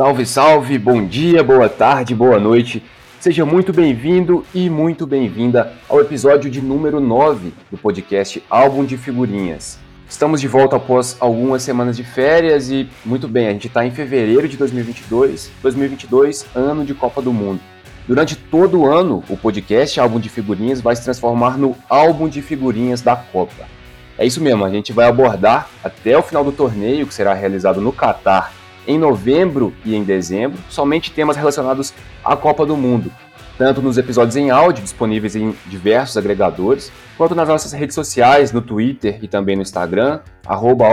Salve, salve, bom dia, boa tarde, boa noite. Seja muito bem-vindo e muito bem-vinda ao episódio de número 9 do podcast Álbum de Figurinhas. Estamos de volta após algumas semanas de férias e, muito bem, a gente está em fevereiro de 2022, 2022, ano de Copa do Mundo. Durante todo o ano, o podcast Álbum de Figurinhas vai se transformar no Álbum de Figurinhas da Copa. É isso mesmo, a gente vai abordar até o final do torneio, que será realizado no Catar em novembro e em dezembro, somente temas relacionados à Copa do Mundo, tanto nos episódios em áudio disponíveis em diversos agregadores, quanto nas nossas redes sociais, no Twitter e também no Instagram, arroba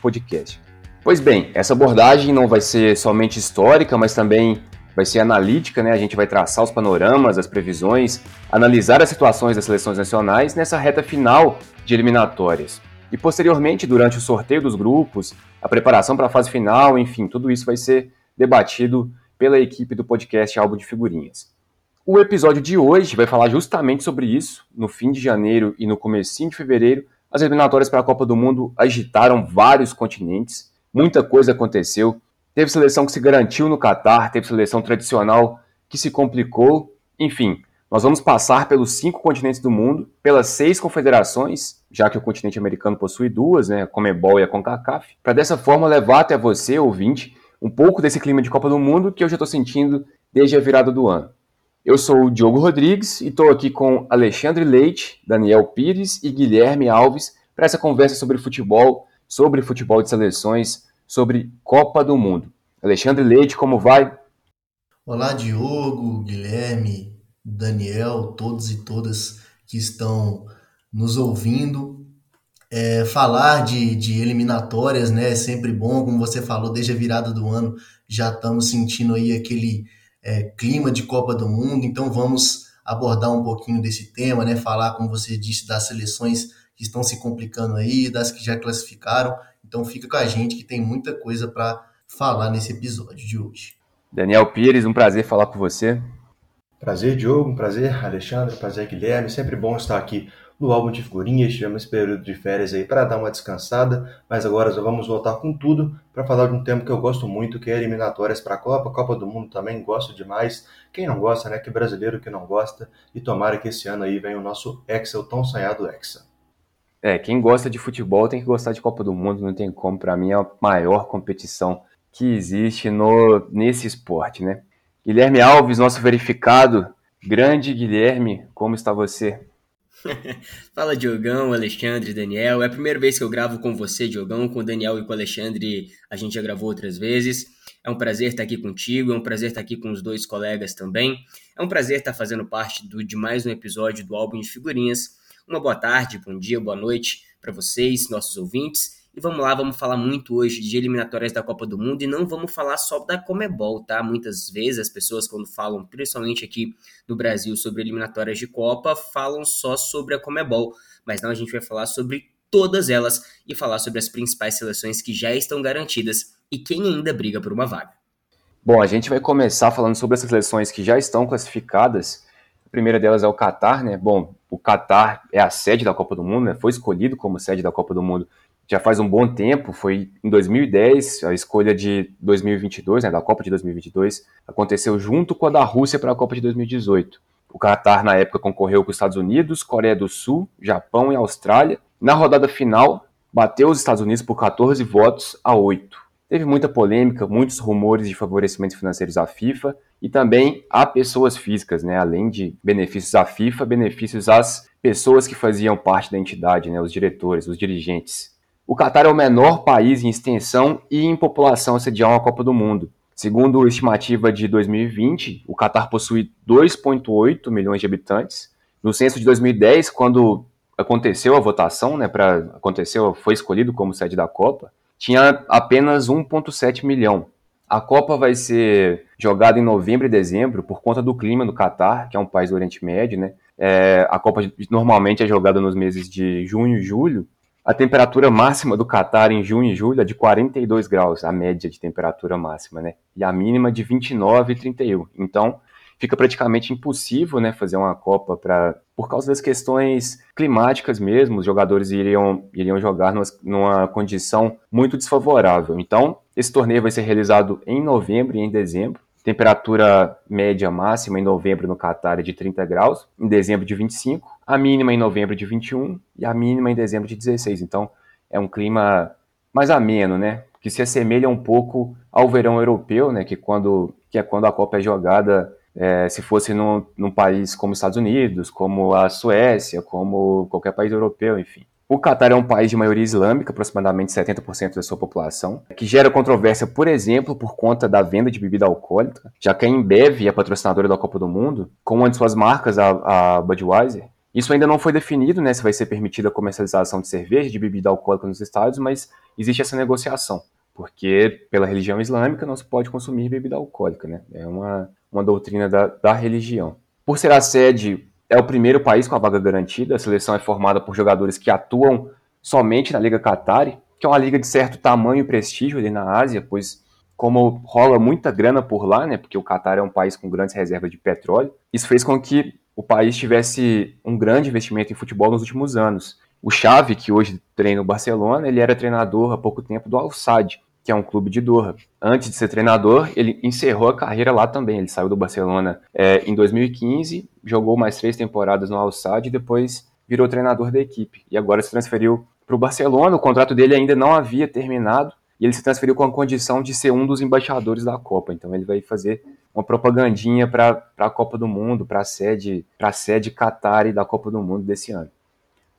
Podcast. Pois bem, essa abordagem não vai ser somente histórica, mas também vai ser analítica, né? A gente vai traçar os panoramas, as previsões, analisar as situações das seleções nacionais nessa reta final de eliminatórias. E posteriormente, durante o sorteio dos grupos, a preparação para a fase final, enfim, tudo isso vai ser debatido pela equipe do podcast Álbum de Figurinhas. O episódio de hoje vai falar justamente sobre isso. No fim de janeiro e no comecinho de fevereiro, as eliminatórias para a Copa do Mundo agitaram vários continentes. Muita coisa aconteceu. Teve seleção que se garantiu no Catar, teve seleção tradicional que se complicou. Enfim, nós vamos passar pelos cinco continentes do mundo, pelas seis confederações, já que o continente americano possui duas, né, a Comebol e a CONCACAF, para dessa forma levar até você, ouvinte, um pouco desse clima de Copa do Mundo que eu já estou sentindo desde a virada do ano. Eu sou o Diogo Rodrigues e estou aqui com Alexandre Leite, Daniel Pires e Guilherme Alves para essa conversa sobre futebol, sobre futebol de seleções, sobre Copa do Mundo. Alexandre Leite, como vai? Olá, Diogo, Guilherme, Daniel, todos e todas que estão nos ouvindo. É, falar de, de eliminatórias né, é sempre bom, como você falou, desde a virada do ano já estamos sentindo aí aquele é, clima de Copa do Mundo, então vamos abordar um pouquinho desse tema, né, falar, como você disse, das seleções que estão se complicando aí, das que já classificaram. Então fica com a gente que tem muita coisa para falar nesse episódio de hoje. Daniel Pires, um prazer falar com você. Prazer, Diogo, um prazer, Alexandre, prazer, Guilherme. Sempre bom estar aqui no álbum de figurinhas. Tivemos esse período de férias aí para dar uma descansada, mas agora já vamos voltar com tudo para falar de um tema que eu gosto muito, que é eliminatórias para a Copa, Copa do Mundo também, gosto demais. Quem não gosta, né? Que brasileiro que não gosta. E tomara que esse ano aí venha o nosso Hexa, o tão sonhado Hexa. É, quem gosta de futebol tem que gostar de Copa do Mundo, não tem como. Para mim é a maior competição que existe no, nesse esporte, né? Guilherme Alves, nosso verificado. Grande Guilherme, como está você? Fala Diogão, Alexandre, Daniel. É a primeira vez que eu gravo com você, Diogão, com o Daniel e com o Alexandre. A gente já gravou outras vezes. É um prazer estar aqui contigo, é um prazer estar aqui com os dois colegas também. É um prazer estar fazendo parte do, de mais um episódio do álbum de figurinhas. Uma boa tarde, bom dia, boa noite para vocês, nossos ouvintes. E vamos lá, vamos falar muito hoje de eliminatórias da Copa do Mundo e não vamos falar só da Comebol, tá? Muitas vezes as pessoas, quando falam, principalmente aqui no Brasil, sobre eliminatórias de Copa, falam só sobre a Comebol. Mas não, a gente vai falar sobre todas elas e falar sobre as principais seleções que já estão garantidas e quem ainda briga por uma vaga. Bom, a gente vai começar falando sobre essas seleções que já estão classificadas. A primeira delas é o Catar, né? Bom, o Catar é a sede da Copa do Mundo, né? Foi escolhido como sede da Copa do Mundo já faz um bom tempo, foi em 2010, a escolha de 2022, né, da Copa de 2022, aconteceu junto com a da Rússia para a Copa de 2018. O Qatar, na época, concorreu com os Estados Unidos, Coreia do Sul, Japão e Austrália. Na rodada final, bateu os Estados Unidos por 14 votos a 8. Teve muita polêmica, muitos rumores de favorecimentos financeiros à FIFA e também a pessoas físicas, né? Além de benefícios à FIFA, benefícios às pessoas que faziam parte da entidade, né? Os diretores, os dirigentes. O Catar é o menor país em extensão e em população a sediar uma Copa do Mundo. Segundo a estimativa de 2020, o Catar possui 2,8 milhões de habitantes. No censo de 2010, quando aconteceu a votação, né, para aconteceu, foi escolhido como sede da Copa, tinha apenas 1,7 milhão. A Copa vai ser jogada em novembro e dezembro por conta do clima no Catar, que é um país do Oriente Médio, né? É, a Copa normalmente é jogada nos meses de junho e julho, a temperatura máxima do Catar em junho e julho é de 42 graus, a média de temperatura máxima, né? E a mínima de 29 e 31. Então, fica praticamente impossível, né, fazer uma Copa para por causa das questões climáticas mesmo, os jogadores iriam, iriam jogar numa, numa condição muito desfavorável. Então, Esse torneio vai ser realizado em novembro e em dezembro. Temperatura média máxima em novembro no Catar é de 30 graus, em dezembro de 25, a mínima em novembro de 21 e a mínima em dezembro de 16. Então é um clima mais ameno, né? Que se assemelha um pouco ao verão europeu, né? Que, quando, que é quando a Copa é jogada é, se fosse num, num país como os Estados Unidos, como a Suécia, como qualquer país europeu, enfim. O Catar é um país de maioria islâmica, aproximadamente 70% da sua população, que gera controvérsia, por exemplo, por conta da venda de bebida alcoólica, já que a Embev é patrocinadora da Copa do Mundo, com uma de suas marcas, a, a Budweiser. Isso ainda não foi definido, né, se vai ser permitida a comercialização de cerveja, de bebida alcoólica nos estádios, mas existe essa negociação, porque pela religião islâmica não se pode consumir bebida alcoólica, né? É uma, uma doutrina da, da religião. Por ser a sede é o primeiro país com a vaga garantida. A seleção é formada por jogadores que atuam somente na Liga Qatari, que é uma liga de certo tamanho e prestígio ali na Ásia, pois como rola muita grana por lá, né, porque o Qatar é um país com grandes reservas de petróleo, isso fez com que o país tivesse um grande investimento em futebol nos últimos anos. O Xavi, que hoje treina o Barcelona, ele era treinador há pouco tempo do Al-Sadd, que é um clube de Doha. Antes de ser treinador, ele encerrou a carreira lá também. Ele saiu do Barcelona é, em 2015, jogou mais três temporadas no Al-Sadd e depois virou treinador da equipe. E agora se transferiu para o Barcelona. O contrato dele ainda não havia terminado e ele se transferiu com a condição de ser um dos embaixadores da Copa. Então ele vai fazer uma propagandinha para a Copa do Mundo, para a sede, para a sede Qatar da Copa do Mundo desse ano.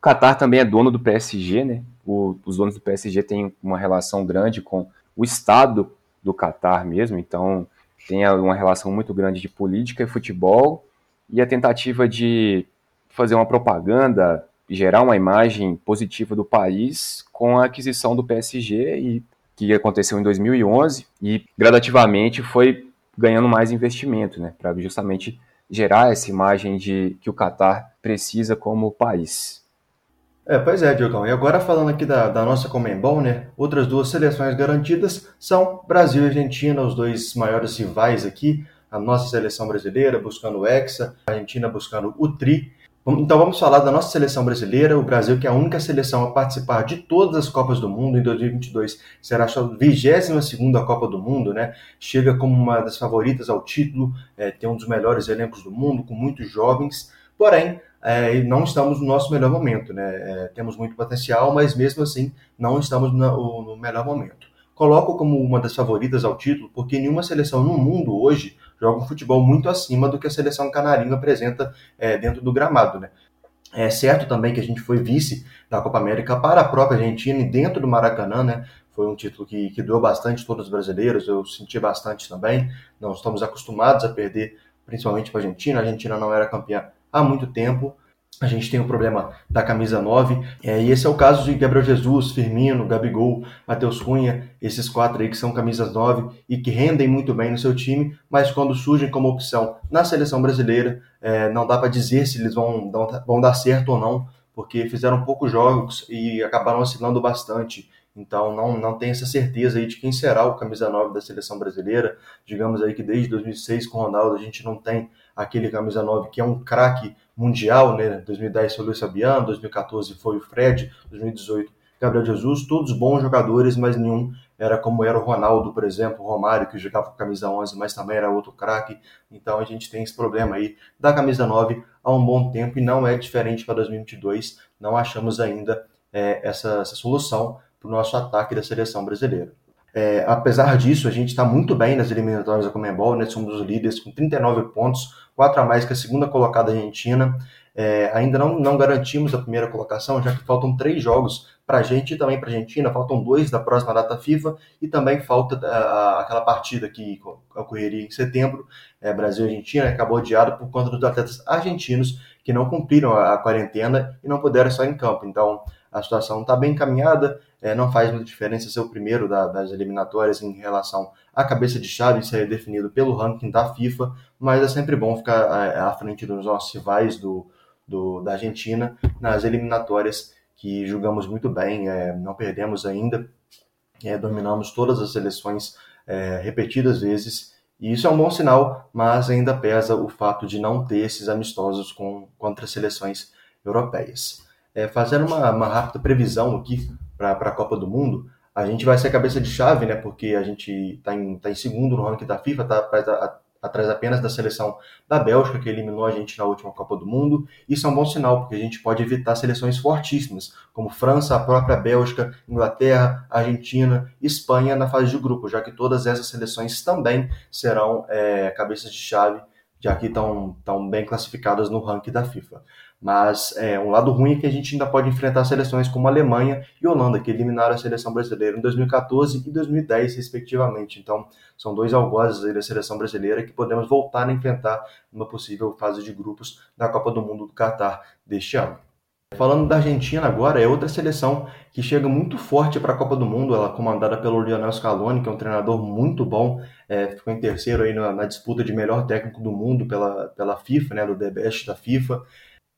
O Qatar também é dono do PSG, né? o, os donos do PSG têm uma relação grande com o Estado do Catar mesmo, então tem uma relação muito grande de política e futebol, e a tentativa de fazer uma propaganda, gerar uma imagem positiva do país com a aquisição do PSG, e, que aconteceu em 2011, e gradativamente foi ganhando mais investimento, né, para justamente gerar essa imagem de que o Catar precisa como país. É, pois é, Diogão. E agora falando aqui da, da nossa Comembol, né? Outras duas seleções garantidas são Brasil e Argentina, os dois maiores rivais aqui. A nossa seleção brasileira buscando o Hexa, a Argentina buscando o Tri. Então vamos falar da nossa seleção brasileira, o Brasil que é a única seleção a participar de todas as Copas do Mundo em 2022, será a sua 22ª Copa do Mundo, né? Chega como uma das favoritas ao título, é, tem um dos melhores elencos do mundo, com muitos jovens, porém é, e não estamos no nosso melhor momento. Né? É, temos muito potencial, mas mesmo assim não estamos no, no melhor momento. Coloco como uma das favoritas ao título, porque nenhuma seleção no mundo hoje joga um futebol muito acima do que a seleção canarinho apresenta é, dentro do gramado. Né? É certo também que a gente foi vice da Copa América para a própria Argentina e dentro do Maracanã, né? Foi um título que, que doeu bastante todos os brasileiros, eu senti bastante também. Não estamos acostumados a perder, principalmente para a Argentina. A Argentina não era campeã há muito tempo. A gente tem o problema da camisa 9, é, e esse é o caso de Gabriel Jesus, Firmino, Gabigol, Matheus Cunha, esses quatro aí que são camisas 9 e que rendem muito bem no seu time, mas quando surgem como opção na seleção brasileira, é, não dá para dizer se eles vão, vão dar certo ou não, porque fizeram poucos jogos e acabaram oscilando bastante. Então não, não tem essa certeza aí de quem será o camisa 9 da seleção brasileira. Digamos aí que desde 2006 com o Ronaldo a gente não tem aquele camisa 9 que é um craque mundial, né? 2010 foi o Luiz Fabiano, 2014 foi o Fred, 2018 Gabriel Jesus, todos bons jogadores, mas nenhum era como era o Ronaldo, por exemplo, o Romário, que jogava com camisa 11, mas também era outro craque. Então a gente tem esse problema aí da camisa 9 há um bom tempo e não é diferente para 2022. Não achamos ainda é, essa, essa solução para o nosso ataque da seleção brasileira. É, apesar disso, a gente está muito bem nas eliminatórias da Comembol, né? somos os líderes com 39 pontos, 4 a mais que a segunda colocada Argentina. É, ainda não, não garantimos a primeira colocação, já que faltam três jogos para a gente e também para a Argentina, faltam dois da próxima data FIFA e também falta a, a, aquela partida que ocorreria em setembro, é, Brasil e Argentina, acabou adiado por conta dos atletas argentinos que não cumpriram a, a quarentena e não puderam estar em campo. Então, a situação está bem encaminhada, é, não faz muita diferença ser o primeiro da, das eliminatórias em relação à cabeça de chave, isso é definido pelo ranking da FIFA, mas é sempre bom ficar é, à frente dos nossos rivais do, do, da Argentina nas eliminatórias que julgamos muito bem, é, não perdemos ainda, é, dominamos todas as seleções é, repetidas vezes, e isso é um bom sinal, mas ainda pesa o fato de não ter esses amistosos com, contra seleções europeias. É, fazendo uma, uma, rápida previsão aqui para a Copa do Mundo, A gente vai ser cabeça de chave, né? Porque a gente está em, tá em segundo no ranking da FIFA, está atrás apenas da seleção da Bélgica, que eliminou a gente na última Copa do Mundo. Isso é um bom sinal, porque a gente pode evitar seleções fortíssimas, como França, a própria Bélgica, Inglaterra, Argentina, Espanha na fase de grupo, já que todas essas seleções também serão é, cabeças de chave, já que estão, estão bem classificadas no ranking da FIFA. Mas é, um lado ruim é que a gente ainda pode enfrentar seleções como Alemanha e Holanda, que eliminaram a seleção brasileira em 2014 e 2010, respectivamente. Então, são dois algozes da seleção brasileira que podemos voltar a enfrentar numa possível fase de grupos da Copa do Mundo do Catar deste ano. Falando da Argentina agora, é outra seleção que chega muito forte para a Copa do Mundo, ela é comandada pelo Lionel Scaloni, que é um treinador muito bom, é, ficou em terceiro aí na, na, disputa de melhor técnico do mundo pela, pela FIFA, né, do The Best da FIFA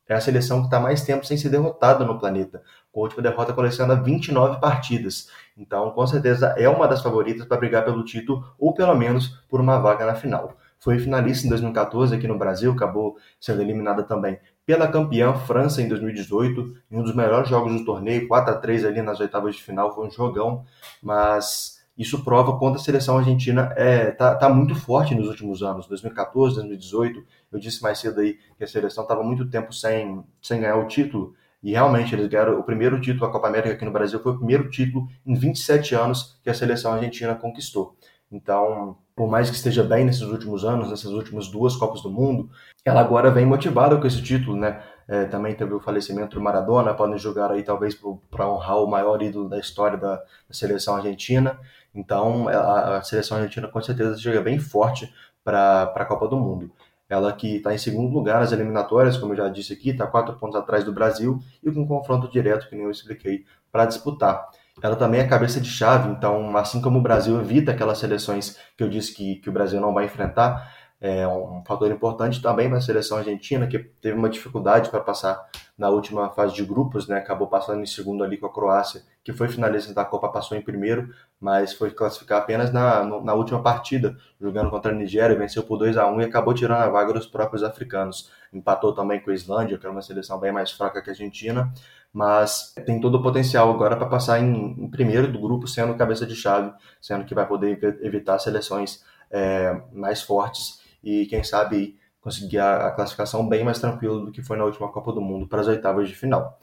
é a seleção que está mais tempo sem ser derrotada no planeta. Com a última derrota coleciona 29 partidas. Então, com certeza, é uma das favoritas para brigar pelo título ou pelo menos por uma vaga na final. Foi finalista em 2014 aqui no Brasil, acabou sendo eliminada também pela campeã França em 2018, em um dos melhores jogos do torneio, 4 a 3 ali nas oitavas de final, foi um jogão, mas isso prova quanto a seleção argentina está é, tá, tá muito forte nos últimos anos, 2014, 2018. Eu disse mais cedo aí que a seleção estava muito tempo sem, sem ganhar o título, e realmente eles ganharam o primeiro título da Copa América aqui no Brasil, foi o primeiro título em 27 anos que a seleção argentina conquistou. Então, por mais que esteja bem nesses últimos anos, nessas últimas duas Copas do Mundo, ela agora vem motivada com esse título, né? É, também teve o falecimento do Maradona, podem jogar aí talvez para honrar o maior ídolo da história da, da seleção argentina. Então, a, a, seleção argentina com certeza chega bem forte para a Copa do Mundo. Ela que está em segundo lugar nas eliminatórias, como eu já disse aqui, está quatro pontos atrás do Brasil e com um confronto direto, que nem eu expliquei, para disputar. Ela também é cabeça de chave, então, assim como o Brasil evita aquelas seleções que eu disse que, que o Brasil não vai enfrentar, é um fator importante também na seleção argentina, que teve uma dificuldade para passar na última fase de grupos, né? acabou passando em segundo ali com a Croácia, que foi finalista da Copa, passou em primeiro, mas foi classificar apenas na, na última partida, jogando contra a Nigéria, venceu por 2 a 1 e acabou tirando a vaga dos próprios africanos. Empatou também com a Islândia, que é uma seleção bem mais fraca que a Argentina, mas tem todo o potencial agora para passar em, em, primeiro do grupo, sendo cabeça de chave, sendo que vai poder evitar seleções é, mais fortes e quem sabe conseguir a, classificação bem mais tranquilo do que foi na última Copa do Mundo para as oitavas de final.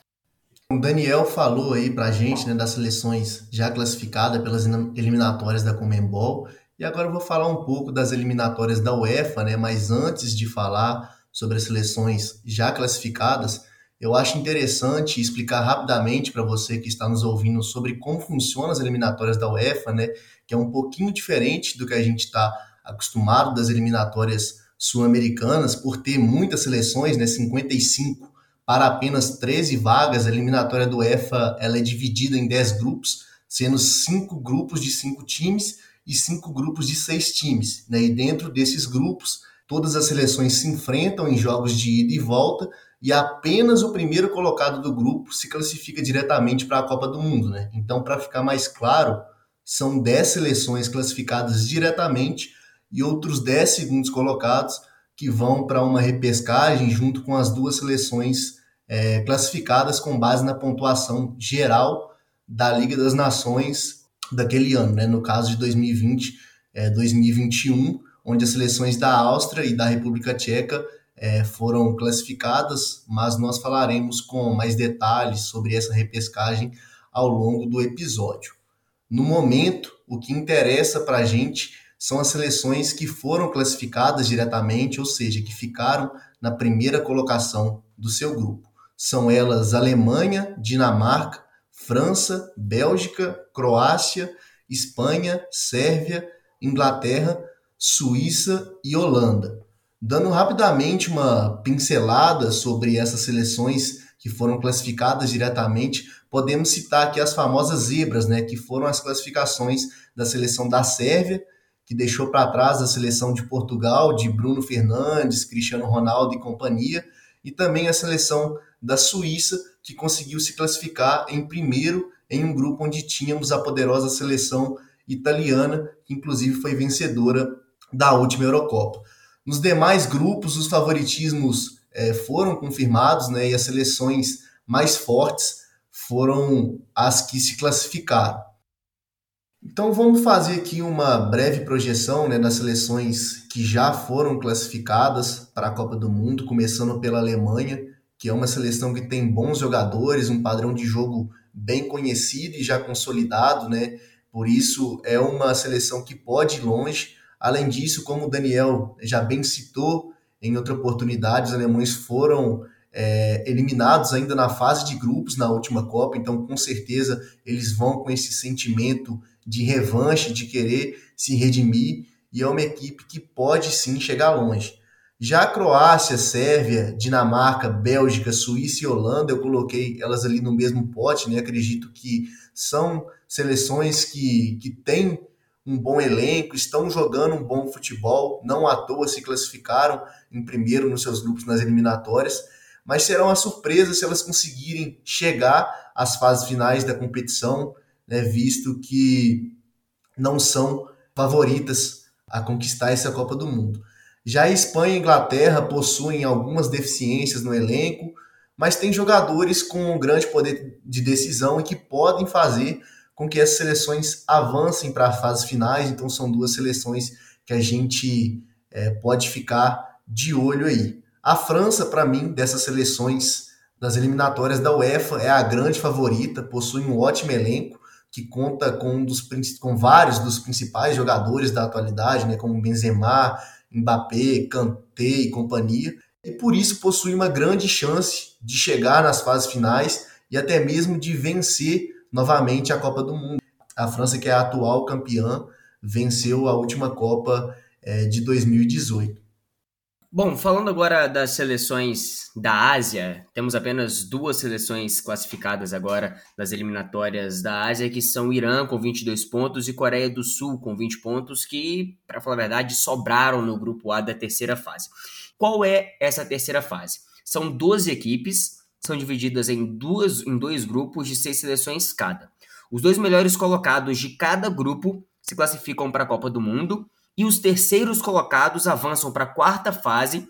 O Daniel falou aí para a gente né, das seleções já classificadas pelas eliminatórias da Comembol e agora eu vou falar um pouco das eliminatórias da UEFA, né? Mas antes de falar sobre as seleções já classificadas, eu acho interessante explicar rapidamente para você que está nos ouvindo sobre como funcionam as eliminatórias da UEFA, né? Que é um pouquinho diferente do que a gente está acostumado das eliminatórias sul-americanas, por ter muitas seleções, né, 55 para apenas 13 vagas, a eliminatória do UEFA ela é dividida em 10 grupos, sendo cinco grupos de cinco times e cinco grupos de seis times. Né? E dentro desses grupos, todas as seleções se enfrentam em jogos de ida e volta, e apenas o primeiro colocado do grupo se classifica diretamente para a Copa do Mundo. Né? Então, para ficar mais claro, são 10 seleções classificadas diretamente e outros 10 segundos colocados que vão para uma repescagem junto com as duas seleções é, classificadas com base na pontuação geral da Liga das Nações daquele ano, né? no caso de 2020, é, 2021, onde as seleções da Áustria e da República Tcheca é, foram classificadas, mas nós falaremos com mais detalhes sobre essa repescagem ao longo do episódio. No momento, o que interessa para a gente são as seleções que foram classificadas diretamente, ou seja, que ficaram na primeira colocação do seu grupo. São elas Alemanha, Dinamarca, França, Bélgica, Croácia, Espanha, Sérvia, Inglaterra, Suíça e Holanda. Dando rapidamente uma pincelada sobre essas seleções que foram classificadas diretamente, podemos citar aqui as famosas zebras, né, que foram as classificações da seleção da Sérvia, que deixou para trás a seleção de Portugal, de Bruno Fernandes, Cristiano Ronaldo e companhia, e também a seleção da Suíça, que conseguiu se classificar em primeiro em um grupo onde tínhamos a poderosa seleção italiana, que inclusive foi vencedora da última Eurocopa. Nos demais grupos, os favoritismos é, foram confirmados né, e as seleções mais fortes foram as que se classificaram. Então vamos fazer aqui uma breve projeção né, das seleções que já foram classificadas para a Copa do Mundo, começando pela Alemanha, que é uma seleção que tem bons jogadores, um padrão de jogo bem conhecido e já consolidado, né? Por isso é uma seleção que pode ir longe. Além disso, como o Daniel já bem citou em outra oportunidade, os alemães foram é, eliminados ainda na fase de grupos na última Copa, então com certeza eles vão com esse sentimento de revanche, de querer se redimir, e é uma equipe que pode sim chegar longe. Já a Croácia, Sérvia, Dinamarca, Bélgica, Suíça e Holanda, eu coloquei elas ali no mesmo pote, né? Acredito que são seleções que, que têm um bom elenco, estão jogando um bom futebol, não à toa se classificaram em primeiro nos seus grupos nas eliminatórias, mas será uma surpresa se elas conseguirem chegar às fases finais da competição, né, visto que não são favoritas a conquistar essa Copa do Mundo. Já a Espanha e a Inglaterra possuem algumas deficiências no elenco, mas tem jogadores com um grande poder de decisão e que podem fazer com que essas seleções avancem para as fases finais. Então, são duas seleções que a gente é, pode ficar de olho aí. A França, para mim, dessas seleções das eliminatórias da UEFA, é a grande favorita, possui um ótimo elenco que conta com, um dos, com vários dos principais jogadores da atualidade, né, como Benzema, Mbappé, Kanté e companhia, e por isso possui uma grande chance de chegar nas fases finais e até mesmo de vencer novamente a Copa do Mundo. A França, que é a atual campeã, venceu a última Copa é, de 2018. Bom, falando agora das seleções da Ásia, temos apenas duas seleções classificadas agora das eliminatórias da Ásia, que são Irã com 22 pontos e Coreia do Sul com 20 pontos, que, para falar a verdade, sobraram no grupo A da terceira fase. Qual é essa terceira fase? São 12 equipes, são divididas em, duas, em dois grupos de seis seleções cada. Os dois melhores colocados de cada grupo se classificam para a Copa do Mundo e os terceiros colocados avançam para a quarta fase,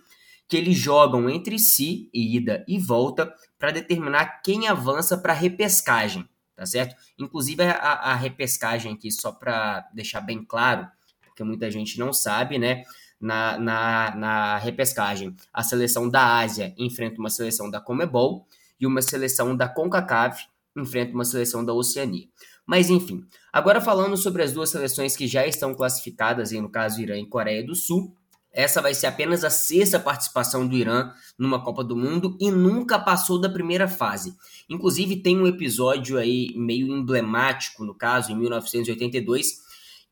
que eles jogam entre si, ida e volta, para determinar quem avança para a repescagem, tá certo? Inclusive a, a repescagem aqui, só para deixar bem claro, porque muita gente não sabe, né? Na, na, na repescagem, a seleção da Ásia enfrenta uma seleção da Comebol e uma seleção da CONCACAF enfrenta uma seleção da Oceania. Mas enfim, agora falando sobre as duas seleções que já estão classificadas, no caso Irã e Coreia do Sul, essa vai ser apenas a sexta participação do Irã numa Copa do Mundo e nunca passou da primeira fase. Inclusive tem um episódio aí meio emblemático, no caso, em 1982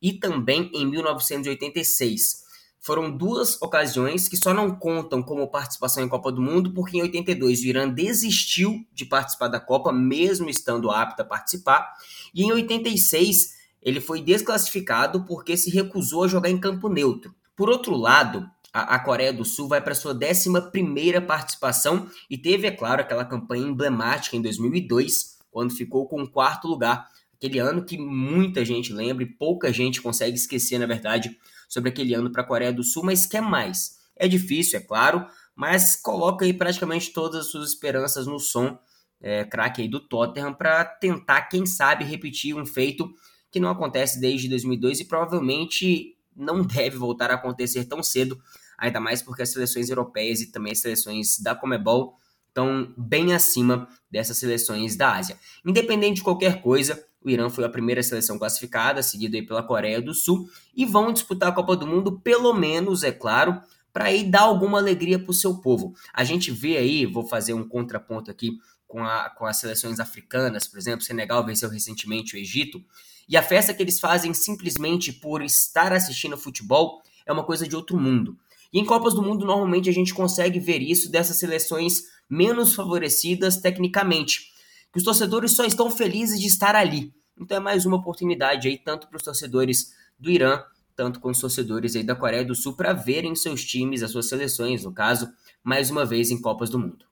e também em 1986 foram duas ocasiões que só não contam como participação em Copa do Mundo, porque em 82 o Irã desistiu de participar da Copa, mesmo estando apto a participar, e em 86 ele foi desclassificado porque se recusou a jogar em campo neutro. Por outro lado, a, Coreia do Sul vai para sua 11 participação e teve, é claro, aquela campanha emblemática em 2002, quando ficou com o quarto lugar. Aquele ano que muita gente lembra e pouca gente consegue esquecer, na verdade, sobre aquele ano para a Coreia do Sul, mas quer mais. É difícil, é claro, mas coloca aí praticamente todas as suas esperanças no som é, craque aí do Tottenham para tentar, quem sabe, repetir um feito que não acontece desde 2002 e provavelmente não deve voltar a acontecer tão cedo, ainda mais porque as seleções europeias e também as seleções da Comebol estão bem acima dessas seleções da Ásia. Independente de qualquer coisa, o Irã foi a primeira seleção classificada, seguido aí pela Coreia do Sul, e vão disputar a Copa do Mundo, pelo menos, é claro, para aí dar alguma alegria para o seu povo. A gente vê aí, vou fazer um contraponto aqui com, a, com as seleções africanas, por exemplo, Senegal venceu recentemente o Egito, e a festa que eles fazem simplesmente por estar assistindo futebol é uma coisa de outro mundo. E em Copas do Mundo, normalmente a gente consegue ver isso dessas seleções menos favorecidas tecnicamente que os torcedores só estão felizes de estar ali. Então é mais uma oportunidade aí, tanto para os torcedores do Irã, tanto com os torcedores aí da Coreia do Sul, para verem seus times, as suas seleções, no caso, mais uma vez em Copas do Mundo.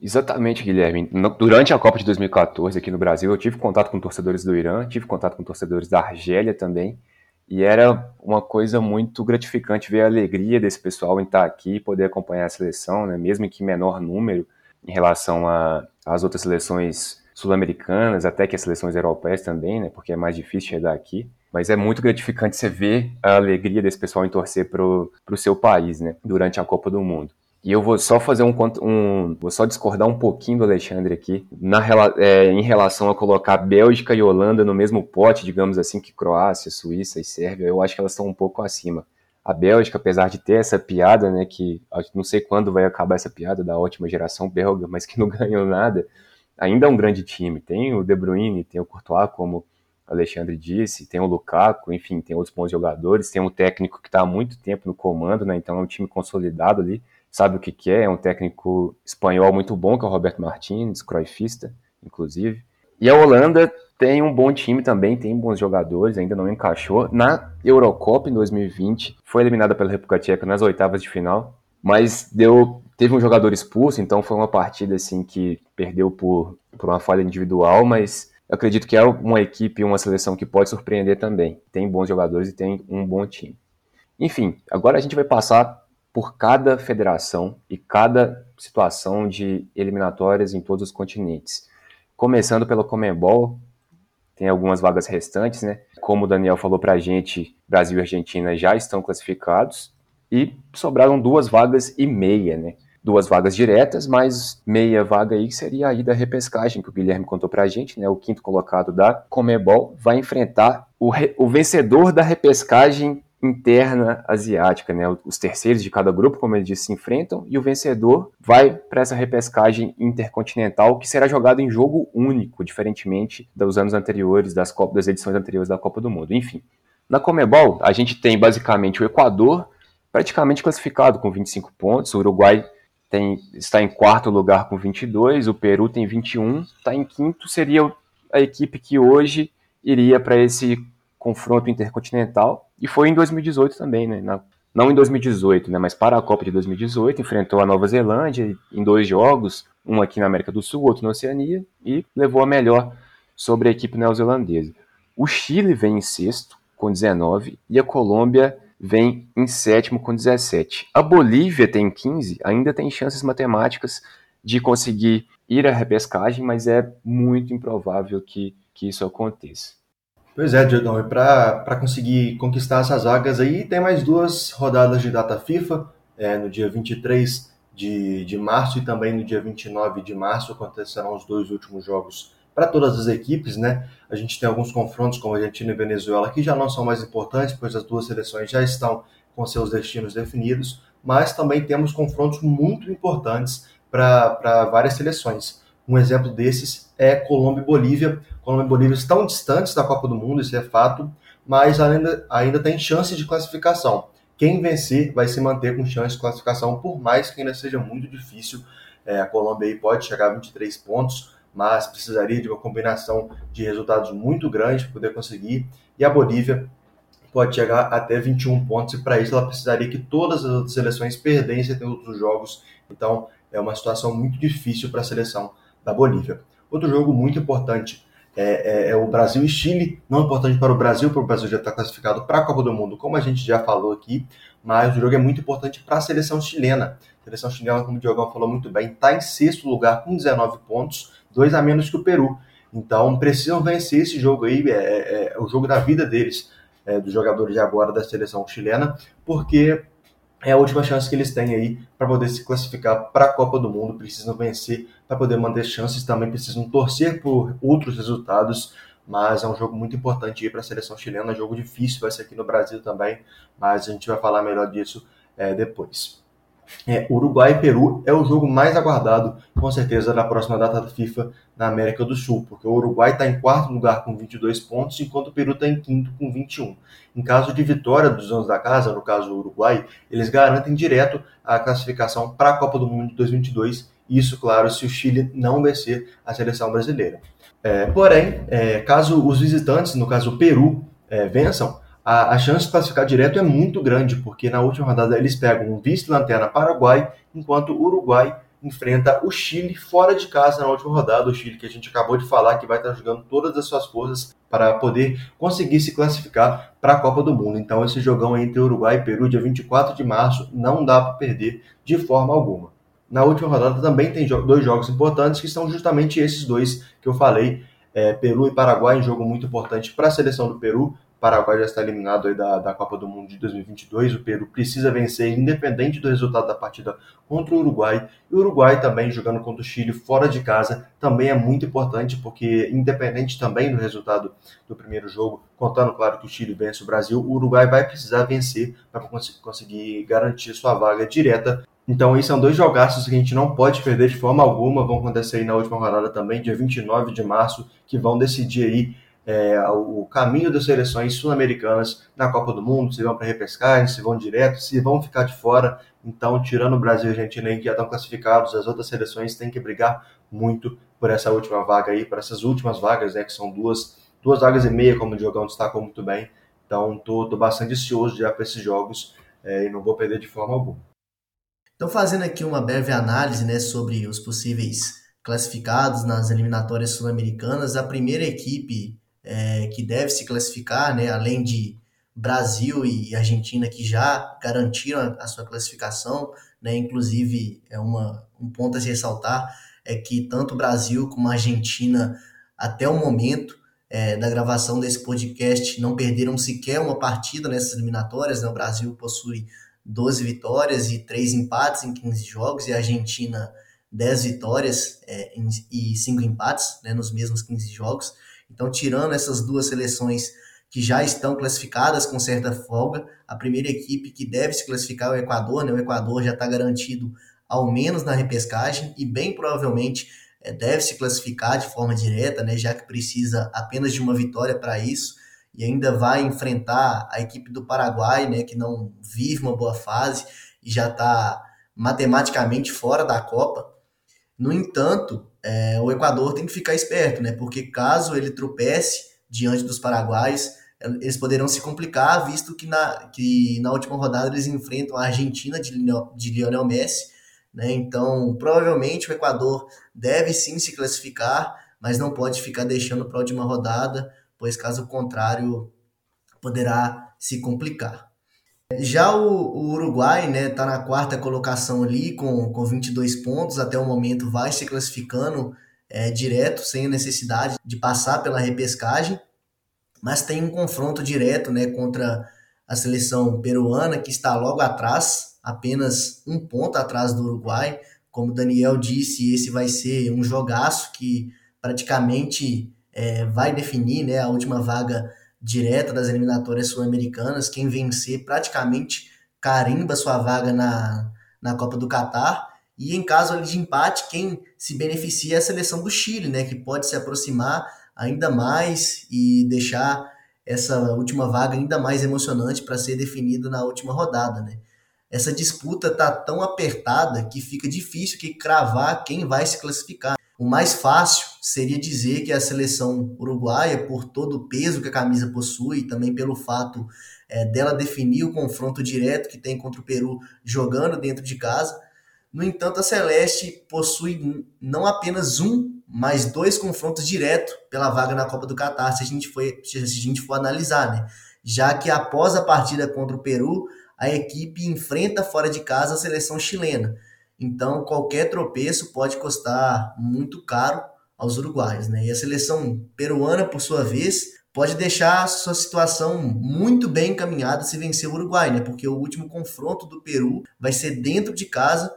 Exatamente, Guilherme. Durante a Copa de 2014 aqui no Brasil, eu tive contato com torcedores do Irã, tive contato com torcedores da Argélia também, e era uma coisa muito gratificante ver a alegria desse pessoal em estar aqui poder acompanhar a seleção, né, mesmo que menor número, em relação às outras seleções sul-americanas, até que as seleções europeias também, né, porque é mais difícil chegar aqui. Mas é muito gratificante você ver a alegria desse pessoal em torcer para o seu país, né? Durante a Copa do Mundo. E eu vou só fazer um, um vou só discordar um pouquinho do Alexandre aqui, na, é, em relação a colocar Bélgica e Holanda no mesmo pote, digamos assim, que Croácia, Suíça e Sérvia, eu acho que elas estão um pouco acima. A Bélgica, apesar de ter essa piada, né, que não sei quando vai acabar essa piada da ótima geração belga, mas que não ganhou nada, ainda é um grande time. Tem o De Bruyne, tem o Courtois, como Alexandre disse, tem o Lukaku, enfim, tem outros bons jogadores, tem um técnico que está há muito tempo no comando, né, então é um time consolidado ali sabe o que, que é, é um técnico espanhol muito bom, que é o Roberto Martins, croifista, inclusive. E a Holanda tem um bom time também, tem bons jogadores, ainda não encaixou. Na Eurocopa em 2020, foi eliminada pela República Tcheca nas oitavas de final, mas deu teve um jogador expulso, então foi uma partida assim que perdeu por, por uma falha individual, mas acredito que é uma equipe, uma seleção que pode surpreender também. Tem bons jogadores e tem um bom time. Enfim, agora a gente vai passar por cada federação e cada situação de eliminatórias em todos os continentes. Começando pela Comembol, tem algumas vagas restantes, né? Como o Daniel falou para a gente, Brasil e Argentina já estão classificados e sobraram duas vagas e meia, né? Duas vagas diretas, mais meia vaga aí que seria aí da repescagem que o Guilherme contou para a gente, né? O quinto colocado da Comebol vai enfrentar o, o vencedor da repescagem interna asiática, né? Os terceiros de cada grupo, como ele disse, se enfrentam e o vencedor vai para essa repescagem intercontinental que será jogada em jogo único, diferentemente dos anos anteriores, das, das edições anteriores da Copa do Mundo. Enfim, na Comebol, a gente tem basicamente o Equador praticamente classificado com 25 pontos, o Uruguai tem, está em quarto lugar com 22, o Peru tem 21, está em quinto, seria a equipe que hoje iria para esse confronto intercontinental, e foi em 2018 também, né? Na, não em 2018, né? Mas para a Copa de 2018, enfrentou a Nova Zelândia em dois jogos, um aqui na América do Sul, outro na Oceania, e levou a melhor sobre a equipe neozelandesa. O Chile vem em sexto, com 19, e a Colômbia vem em sétimo, com 17. A Bolívia tem 15, ainda tem chances matemáticas de conseguir ir à repescagem, mas é muito improvável que, que isso aconteça. Pois é, Diogão, e para conseguir conquistar essas vagas aí, tem mais duas rodadas de data FIFA, é, no dia 23 de, de março e também no dia 29 de março acontecerão os dois últimos jogos para todas as equipes, né? A gente tem alguns confrontos como Argentina e Venezuela que já não são mais importantes, pois as duas seleções já estão com seus destinos definidos, mas também temos confrontos muito importantes para várias seleções. Um exemplo desses é Colômbia e Bolívia. Colômbia e Bolívia estão distantes da Copa do Mundo, isso é fato, mas ainda, ainda tem chance de classificação. Quem vencer vai se manter com chance de classificação, por mais que ainda seja muito difícil. É, a Colômbia aí pode chegar a 23 pontos, mas precisaria de uma combinação de resultados muito grande para poder conseguir. E a Bolívia pode chegar até 21 pontos, e para isso ela precisaria que todas as seleções perdessem em outros jogos. Então é uma situação muito difícil para a seleção da Bolívia. Outro jogo muito importante é, é, é, o Brasil e Chile, não importante para o Brasil, porque o Brasil já está classificado para a Copa do Mundo, como a gente já falou aqui, mas o jogo é muito importante para a seleção chilena. A seleção chilena, como o Diogão falou muito bem, está em sexto lugar com 19 pontos, dois a menos que o Peru. Então precisam vencer esse jogo aí, é, é, é o jogo da vida deles, é, dos jogadores de agora da seleção chilena, porque é a última chance que eles têm aí para poder se classificar para a Copa do Mundo. Precisam vencer para poder manter chances, também precisam torcer por outros resultados. Mas é um jogo muito importante para a seleção chilena, jogo difícil, vai ser aqui no Brasil também, mas a gente vai falar melhor disso é, depois. É, Uruguai e Peru é o jogo mais aguardado, com certeza, da próxima data da FIFA na América do Sul, porque o Uruguai está em quarto lugar com 22 pontos, enquanto o Peru está em quinto com 21. Em caso de vitória dos donos da casa, no caso o Uruguai, eles garantem direto a classificação para a Copa do Mundo de 2022, isso, claro, se o Chile não vencer a seleção brasileira. É, porém, é, caso os visitantes, no caso o Peru, é, vençam, a, a chance de classificar direto é muito grande, porque na última rodada eles pegam um vice-lanterna Paraguai, enquanto o Uruguai enfrenta o Chile fora de casa na última rodada. O Chile que a gente acabou de falar que vai estar jogando todas as suas forças para poder conseguir se classificar para a Copa do Mundo. Então esse jogão entre Uruguai e Peru, dia 24 de março, não dá para perder de forma alguma. Na última rodada também tem dois jogos importantes que são justamente esses dois que eu falei, é, Peru e Paraguai, um jogo muito importante para a seleção do Peru, Paraguai já está eliminado aí da, da Copa do Mundo de 2022. O Peru precisa vencer, independente do resultado da partida contra o Uruguai. E o Uruguai também jogando contra o Chile fora de casa também é muito importante, porque independente também do resultado do primeiro jogo, contando, claro, que o Chile vence o Brasil, o Uruguai vai precisar vencer para conseguir garantir sua vaga direta então, esses são dois jogaços que a gente não pode perder de forma alguma. Vão acontecer aí na última rodada também, dia 29 de março, que vão decidir aí é, o caminho das seleções sul-americanas na Copa do Mundo, se vão para repescagem, se vão direto, se vão ficar de fora. Então, tirando o Brasil e a Argentina aí, que já estão classificados, as outras seleções têm que brigar muito por essa última vaga aí, por essas últimas vagas, né, que são duas, duas vagas e meia, como o Diogão destacou muito bem. Então, estou bastante ansioso já para esses jogos é, e não vou perder de forma alguma. Então, fazendo aqui uma breve análise né, sobre os possíveis classificados nas eliminatórias sul-americanas, a primeira equipe é, que deve se classificar, né, além de Brasil e Argentina que já garantiram a, sua classificação, né, inclusive é uma, um ponto a se ressaltar é que tanto o Brasil como a Argentina até o momento é, da gravação desse podcast não perderam sequer uma partida nessas eliminatórias. Né? O Brasil possui 12 vitórias e 3 empates em 15 jogos, e a Argentina 10 vitórias é, e 5 empates né, nos mesmos 15 jogos. Então, tirando essas duas seleções que já estão classificadas com certa folga, a primeira equipe que deve se classificar é o Equador, né? o Equador já está garantido ao menos na repescagem e bem provavelmente é, deve se classificar de forma direta, né? já que precisa apenas de uma vitória para isso e ainda vai enfrentar a equipe do Paraguai, né, que não vive uma boa fase e já está matematicamente fora da Copa. No entanto, é, o Equador tem que ficar esperto, né, porque caso ele tropece diante dos paraguaios, eles poderão se complicar, visto que na, que na última rodada eles enfrentam a Argentina de, de Lionel Messi. Né, então, provavelmente o Equador deve sim se classificar, mas não pode ficar deixando para a última rodada pois caso contrário poderá se complicar. Já o, o Uruguai está né, tá na quarta colocação ali com, com 22 pontos, até o momento vai se classificando é, direto, sem a necessidade de passar pela repescagem, mas tem um confronto direto né, contra a seleção peruana, que está logo atrás, apenas um ponto atrás do Uruguai. Como o Daniel disse, esse vai ser um jogaço que praticamente é, vai definir né, a última vaga direta das eliminatórias sul-americanas. Quem vencer praticamente carimba sua vaga na, na Copa do Catar. E em caso de empate, quem se beneficia é a seleção do Chile, né, que pode se aproximar ainda mais e deixar essa última vaga ainda mais emocionante para ser definida na última rodada, né? Essa disputa tá tão apertada que fica difícil que cravar quem vai se classificar. O mais fácil seria dizer que a seleção uruguaia, por todo o peso que a camisa possui, também pelo fato é, dela definir o confronto direto que tem contra o Peru jogando dentro de casa. No entanto, a Celeste possui não apenas um, mas dois confrontos diretos pela vaga na Copa do Catar, se a gente for, se a gente for analisar, né? Já que após a partida contra o Peru, a equipe enfrenta fora de casa a seleção chilena. Então, qualquer tropeço pode custar muito caro aos uruguaios, né? E a seleção peruana, por sua vez, pode deixar sua situação muito bem encaminhada se vencer o Uruguai, né? Porque o último confronto do Peru vai ser dentro de casa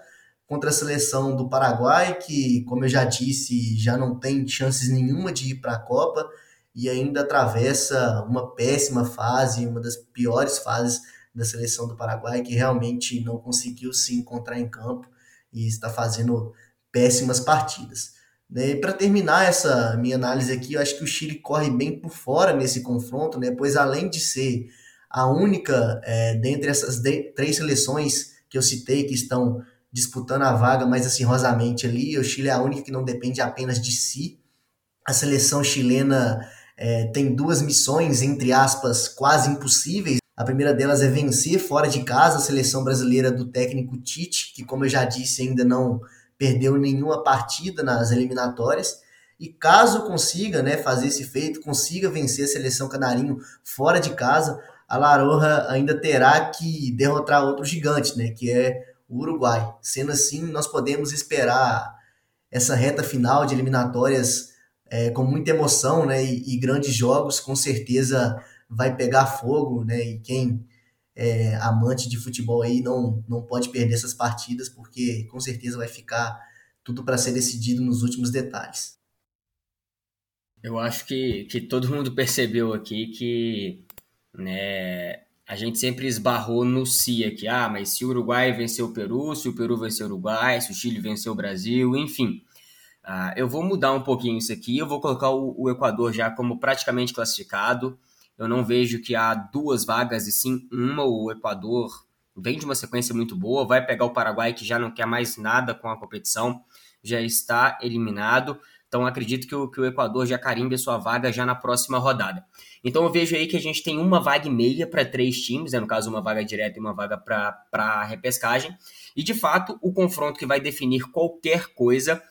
contra a seleção do Paraguai, que, como eu já disse, já não tem chances nenhuma de ir para a Copa e ainda atravessa uma péssima fase, uma das piores fases da seleção do Paraguai, que realmente não conseguiu se encontrar em campo e está fazendo péssimas partidas. Né? Para terminar essa minha análise aqui, eu acho que o Chile corre bem por fora nesse confronto, né? pois além de ser a única é, dentre essas de, três seleções que eu citei que estão disputando a vaga mais acirrosamente ali, o Chile é a única que não depende apenas de si. A seleção chilena é, tem duas missões, entre aspas, quase impossíveis, a primeira delas é vencer fora de casa a seleção brasileira do técnico Tite, que, como eu já disse, ainda não perdeu nenhuma partida nas eliminatórias. E caso consiga né, fazer esse feito, consiga vencer a seleção canarinho fora de casa, a Laroja ainda terá que derrotar outro gigante, né, que é o Uruguai. Sendo assim, nós podemos esperar essa reta final de eliminatórias é, com muita emoção né, e, e grandes jogos, com certeza vai pegar fogo, né? E quem é amante de futebol aí não, não pode perder essas partidas, porque com certeza vai ficar tudo para ser decidido nos últimos detalhes. Eu acho que, que todo mundo percebeu aqui que né, a gente sempre esbarrou no si aqui. Ah, mas se o Uruguai venceu o Peru, se o Peru venceu o Uruguai, se o Chile venceu o Brasil, enfim. Ah, eu vou mudar um pouquinho isso aqui. Eu vou colocar o, o Equador já como praticamente classificado. Eu não vejo que há duas vagas e sim uma. O Equador vem de uma sequência muito boa, vai pegar o Paraguai que já não quer mais nada com a competição, já está eliminado. Então acredito que o, que o Equador já carimbe a sua vaga já na próxima rodada. Então eu vejo aí que a gente tem uma vaga e meia para três times, né? no caso uma vaga direta e uma vaga para repescagem. E de fato o confronto que vai definir qualquer coisa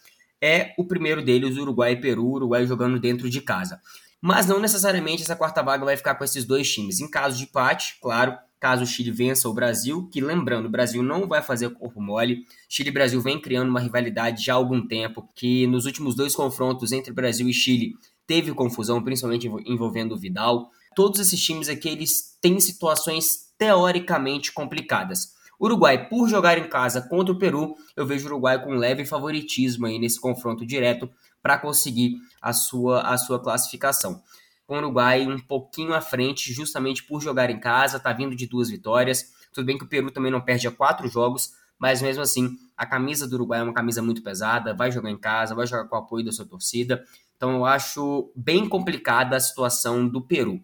é o primeiro deles, Uruguai e Peru, Uruguai jogando dentro de casa. Mas não necessariamente essa quarta vaga vai ficar com esses dois times. Em caso de empate, claro, caso o Chile vença o Brasil, que lembrando, o Brasil não vai fazer corpo mole. Chile e Brasil vem criando uma rivalidade já há algum tempo, que nos últimos dois confrontos entre Brasil e Chile teve confusão, principalmente envolvendo o Vidal. Todos esses times aqui, eles têm situações teoricamente complicadas. Uruguai, por jogar em casa contra o Peru, eu vejo o Uruguai com leve favoritismo aí nesse confronto direto para conseguir a sua, a sua classificação com o Uruguai um pouquinho à frente, justamente por jogar em casa, tá vindo de duas vitórias. Tudo bem que o Peru também não perde a quatro jogos, mas mesmo assim, a camisa do Uruguai é uma camisa muito pesada, vai jogar em casa, vai jogar com o apoio da sua torcida. Então eu acho bem complicada a situação do Peru.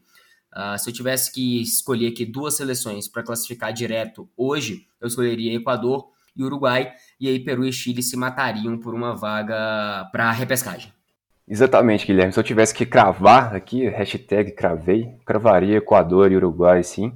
Uh, se eu tivesse que escolher aqui duas seleções para classificar direto hoje, eu escolheria Equador e Uruguai, e aí Peru e Chile se matariam por uma vaga para repescagem. Exatamente, Guilherme. Se eu tivesse que cravar aqui, hashtag cravei, cravaria Equador e Uruguai, sim.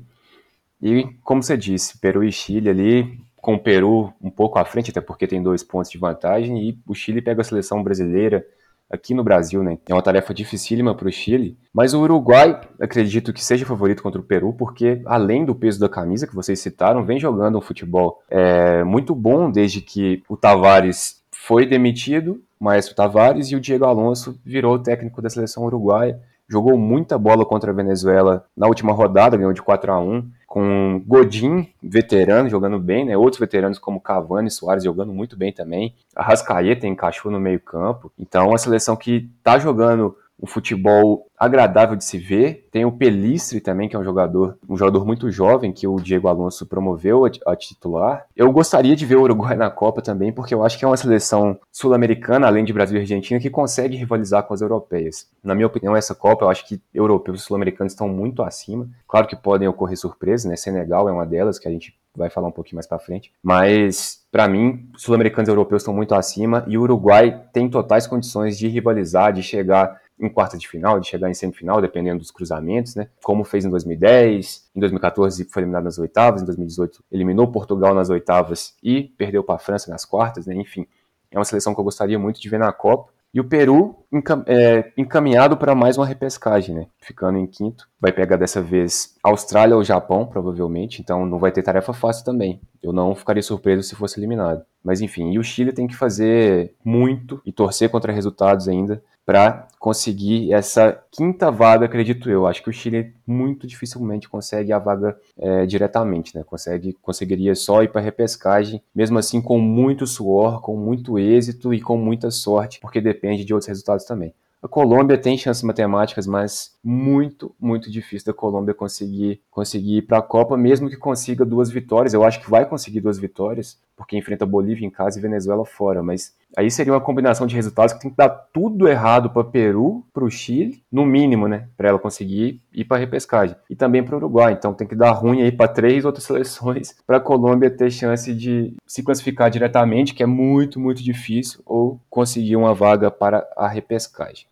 E, como você disse, Peru e Chile ali, com o Peru um pouco à frente, até porque tem dois pontos de vantagem, e o Chile pega a seleção brasileira aqui no Brasil, né? É uma tarefa dificílima para o Chile, mas o Uruguai, acredito que seja favorito contra o Peru, porque além do peso da camisa que vocês citaram, vem jogando um futebol é, muito bom desde que o Tavares foi demitido Maestro Tavares e o Diego Alonso virou técnico da seleção uruguaia. Jogou muita bola contra a Venezuela na última rodada, ganhou de 4 a 1 com Godin, veterano, jogando bem, né? Outros veteranos como Cavani Soares jogando muito bem também. A Rascaeta encaixou no meio-campo. Então, uma seleção que está jogando um futebol agradável de se ver. Tem o Pelistre também, que é um jogador, um jogador muito jovem que o Diego Alonso promoveu a, titular. Eu gostaria de ver o Uruguai na Copa também, porque eu acho que é uma seleção sul-americana, além de Brasil e Argentina, que consegue rivalizar com as europeias. Na minha opinião, essa Copa, eu acho que europeus e sul-americanos estão muito acima. Claro que podem ocorrer surpresas, né? Senegal é uma delas, que a gente vai falar um pouquinho mais para frente. Mas, para mim, sul-americanos e europeus estão muito acima e o Uruguai tem totais condições de rivalizar, de chegar em quarta de final, de chegar em semifinal, dependendo dos cruzamentos, né? Como fez em 2010, em 2014 foi eliminado nas oitavas, em 2018 eliminou Portugal nas oitavas e perdeu para a França nas quartas, né? Enfim, é uma seleção que eu gostaria muito de ver na Copa. E o Peru encam é, encaminhado para mais uma repescagem, né? Ficando em quinto. Vai pegar dessa vez Austrália ou Japão, provavelmente. Então não vai ter tarefa fácil também. Eu não ficaria surpreso se fosse eliminado. Mas enfim, e o Chile tem que fazer muito e torcer contra resultados ainda para conseguir essa quinta vaga, acredito eu. Acho que o Chile muito dificilmente consegue a vaga é, diretamente, né? Consegue, conseguiria só ir para repescagem, mesmo assim com muito suor, com muito êxito e com muita sorte, porque depende de outros resultados também. A Colômbia tem chances matemáticas, mas muito, muito difícil da Colômbia conseguir, conseguir ir para a Copa, mesmo que consiga duas vitórias. Eu acho que vai conseguir duas vitórias, porque enfrenta Bolívia em casa e Venezuela fora, mas aí seria uma combinação de resultados que tem que dar tudo errado para Peru, para o Chile, no mínimo, né, para ela conseguir ir para repescagem. E também para o Uruguai, então tem que dar ruim aí para três outras seleções para a Colômbia ter chance de se classificar diretamente, que é muito, muito difícil, ou conseguir uma vaga para a repescagem.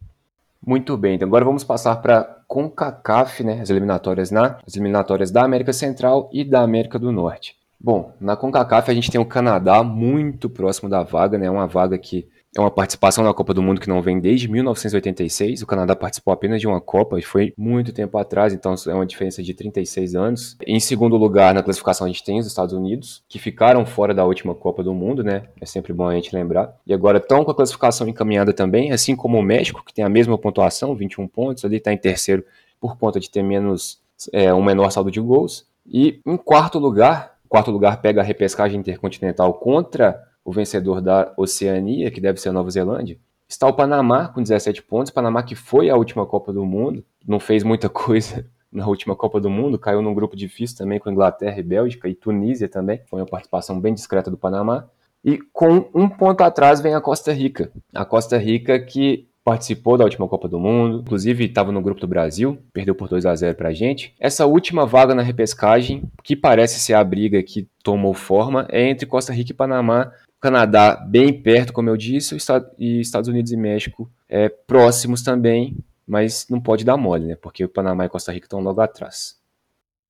Muito bem, então agora vamos passar para CONCACAF, né, as eliminatórias na, as eliminatórias da América Central e da América do Norte. Bom, na CONCACAF a gente tem o Canadá muito próximo da vaga, né? Uma vaga que é uma participação na Copa do Mundo que não vem desde 1986. O Canadá participou apenas de uma Copa e foi muito tempo atrás, então é uma diferença de 36 anos. Em segundo lugar, na classificação, a gente tem os Estados Unidos, que ficaram fora da última Copa do Mundo, né? É sempre bom a gente lembrar. E agora estão com a classificação encaminhada também, assim como o México, que tem a mesma pontuação, 21 pontos, ali está em terceiro por conta de ter menos é, um menor saldo de gols. E em quarto lugar, quarto lugar pega a repescagem intercontinental contra o vencedor da Oceania, que deve ser a Nova Zelândia. Está o Panamá com 17 pontos. Panamá que foi a última Copa do Mundo, não fez muita coisa na última Copa do Mundo, caiu num grupo difícil também com Inglaterra e Bélgica e Tunísia também. Foi uma participação bem discreta do Panamá. E com um ponto atrás vem a Costa Rica. A Costa Rica que participou da última Copa do Mundo, inclusive estava no grupo do Brasil, perdeu por 2 a 0 para a gente. Essa última vaga na repescagem, que parece ser a briga que tomou forma, é entre Costa Rica e Panamá. Canadá bem perto, como eu disse, e Estados Unidos e México é, próximos também, mas não pode dar mole, né? Porque o Panamá e Costa Rica estão logo atrás.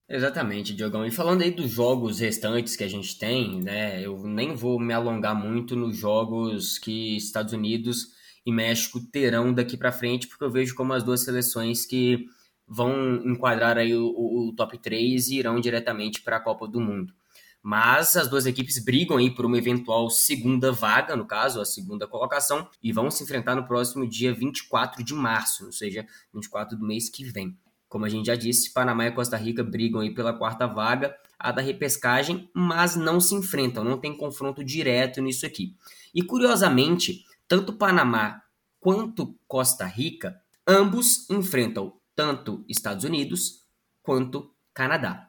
Exatamente, Diogão. E falando aí dos jogos restantes que a gente tem, né? Eu nem vou me alongar muito nos jogos que Estados Unidos e México terão daqui para frente, porque eu vejo como as duas seleções que vão enquadrar aí o, o top 3 e irão diretamente para a Copa do Mundo. Mas as duas equipes brigam aí por uma eventual segunda vaga, no caso, a segunda colocação, e vão se enfrentar no próximo dia 24 de março, ou seja, 24 do mês que vem. Como a gente já disse, Panamá e Costa Rica brigam aí pela quarta vaga, a da repescagem, mas não se enfrentam, não tem confronto direto nisso aqui. E curiosamente, tanto Panamá quanto Costa Rica, ambos enfrentam tanto Estados Unidos quanto Canadá.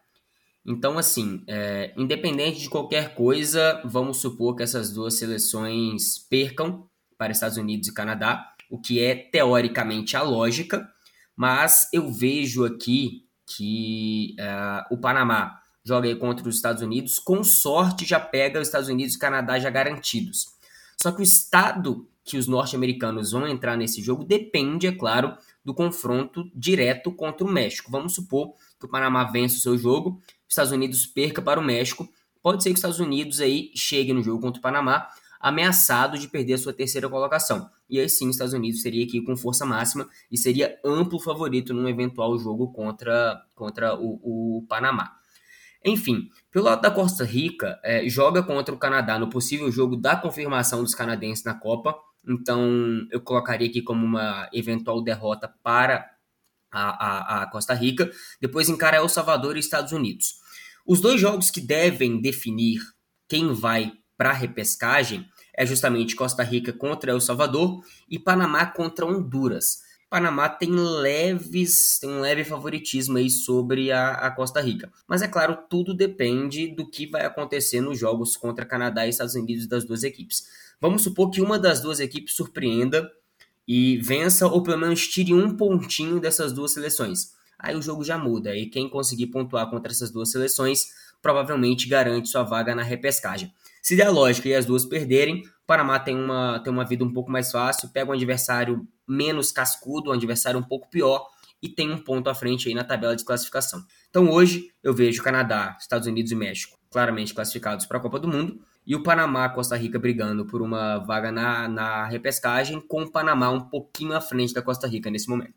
Então, assim, é, independente de qualquer coisa, vamos supor que essas duas seleções percam para Estados Unidos e Canadá, o que é teoricamente a lógica, mas eu vejo aqui que é, o Panamá joga contra os Estados Unidos, com sorte já pega os Estados Unidos e Canadá já garantidos. Só que o estado que os norte-americanos vão entrar nesse jogo depende, é claro, do confronto direto contra o México. Vamos supor que o Panamá vença o seu jogo Estados Unidos perca para o México. Pode ser que os Estados Unidos aí chegue no jogo contra o Panamá ameaçado de perder a sua terceira colocação. E aí sim, os Estados Unidos seria aqui com força máxima e seria amplo favorito num eventual jogo contra, contra o, o Panamá. Enfim, pelo lado da Costa Rica, é, joga contra o Canadá no possível jogo da confirmação dos canadenses na Copa. Então, eu colocaria aqui como uma eventual derrota para a, a, a Costa Rica. Depois encara El Salvador e Estados Unidos. Os dois jogos que devem definir quem vai para a repescagem é justamente Costa Rica contra El Salvador e Panamá contra Honduras. Panamá tem leves, tem um leve favoritismo aí sobre a, a, Costa Rica. Mas é claro, tudo depende do que vai acontecer nos jogos contra Canadá e Estados Unidos das duas equipes. Vamos supor que uma das duas equipes surpreenda e vença ou pelo menos tire um pontinho dessas duas seleções aí o jogo já muda. E quem conseguir pontuar contra essas duas seleções provavelmente garante sua vaga na repescagem. Se der a lógica e as duas perderem, o Panamá tem uma, tem uma vida um pouco mais fácil, pega um adversário menos cascudo, um adversário um pouco pior e tem um ponto à frente aí na tabela de classificação. Então hoje eu vejo Canadá, Estados Unidos e México claramente classificados para a Copa do Mundo e o Panamá, Costa Rica brigando por uma vaga na, na repescagem, com o Panamá um pouquinho à frente da Costa Rica nesse momento.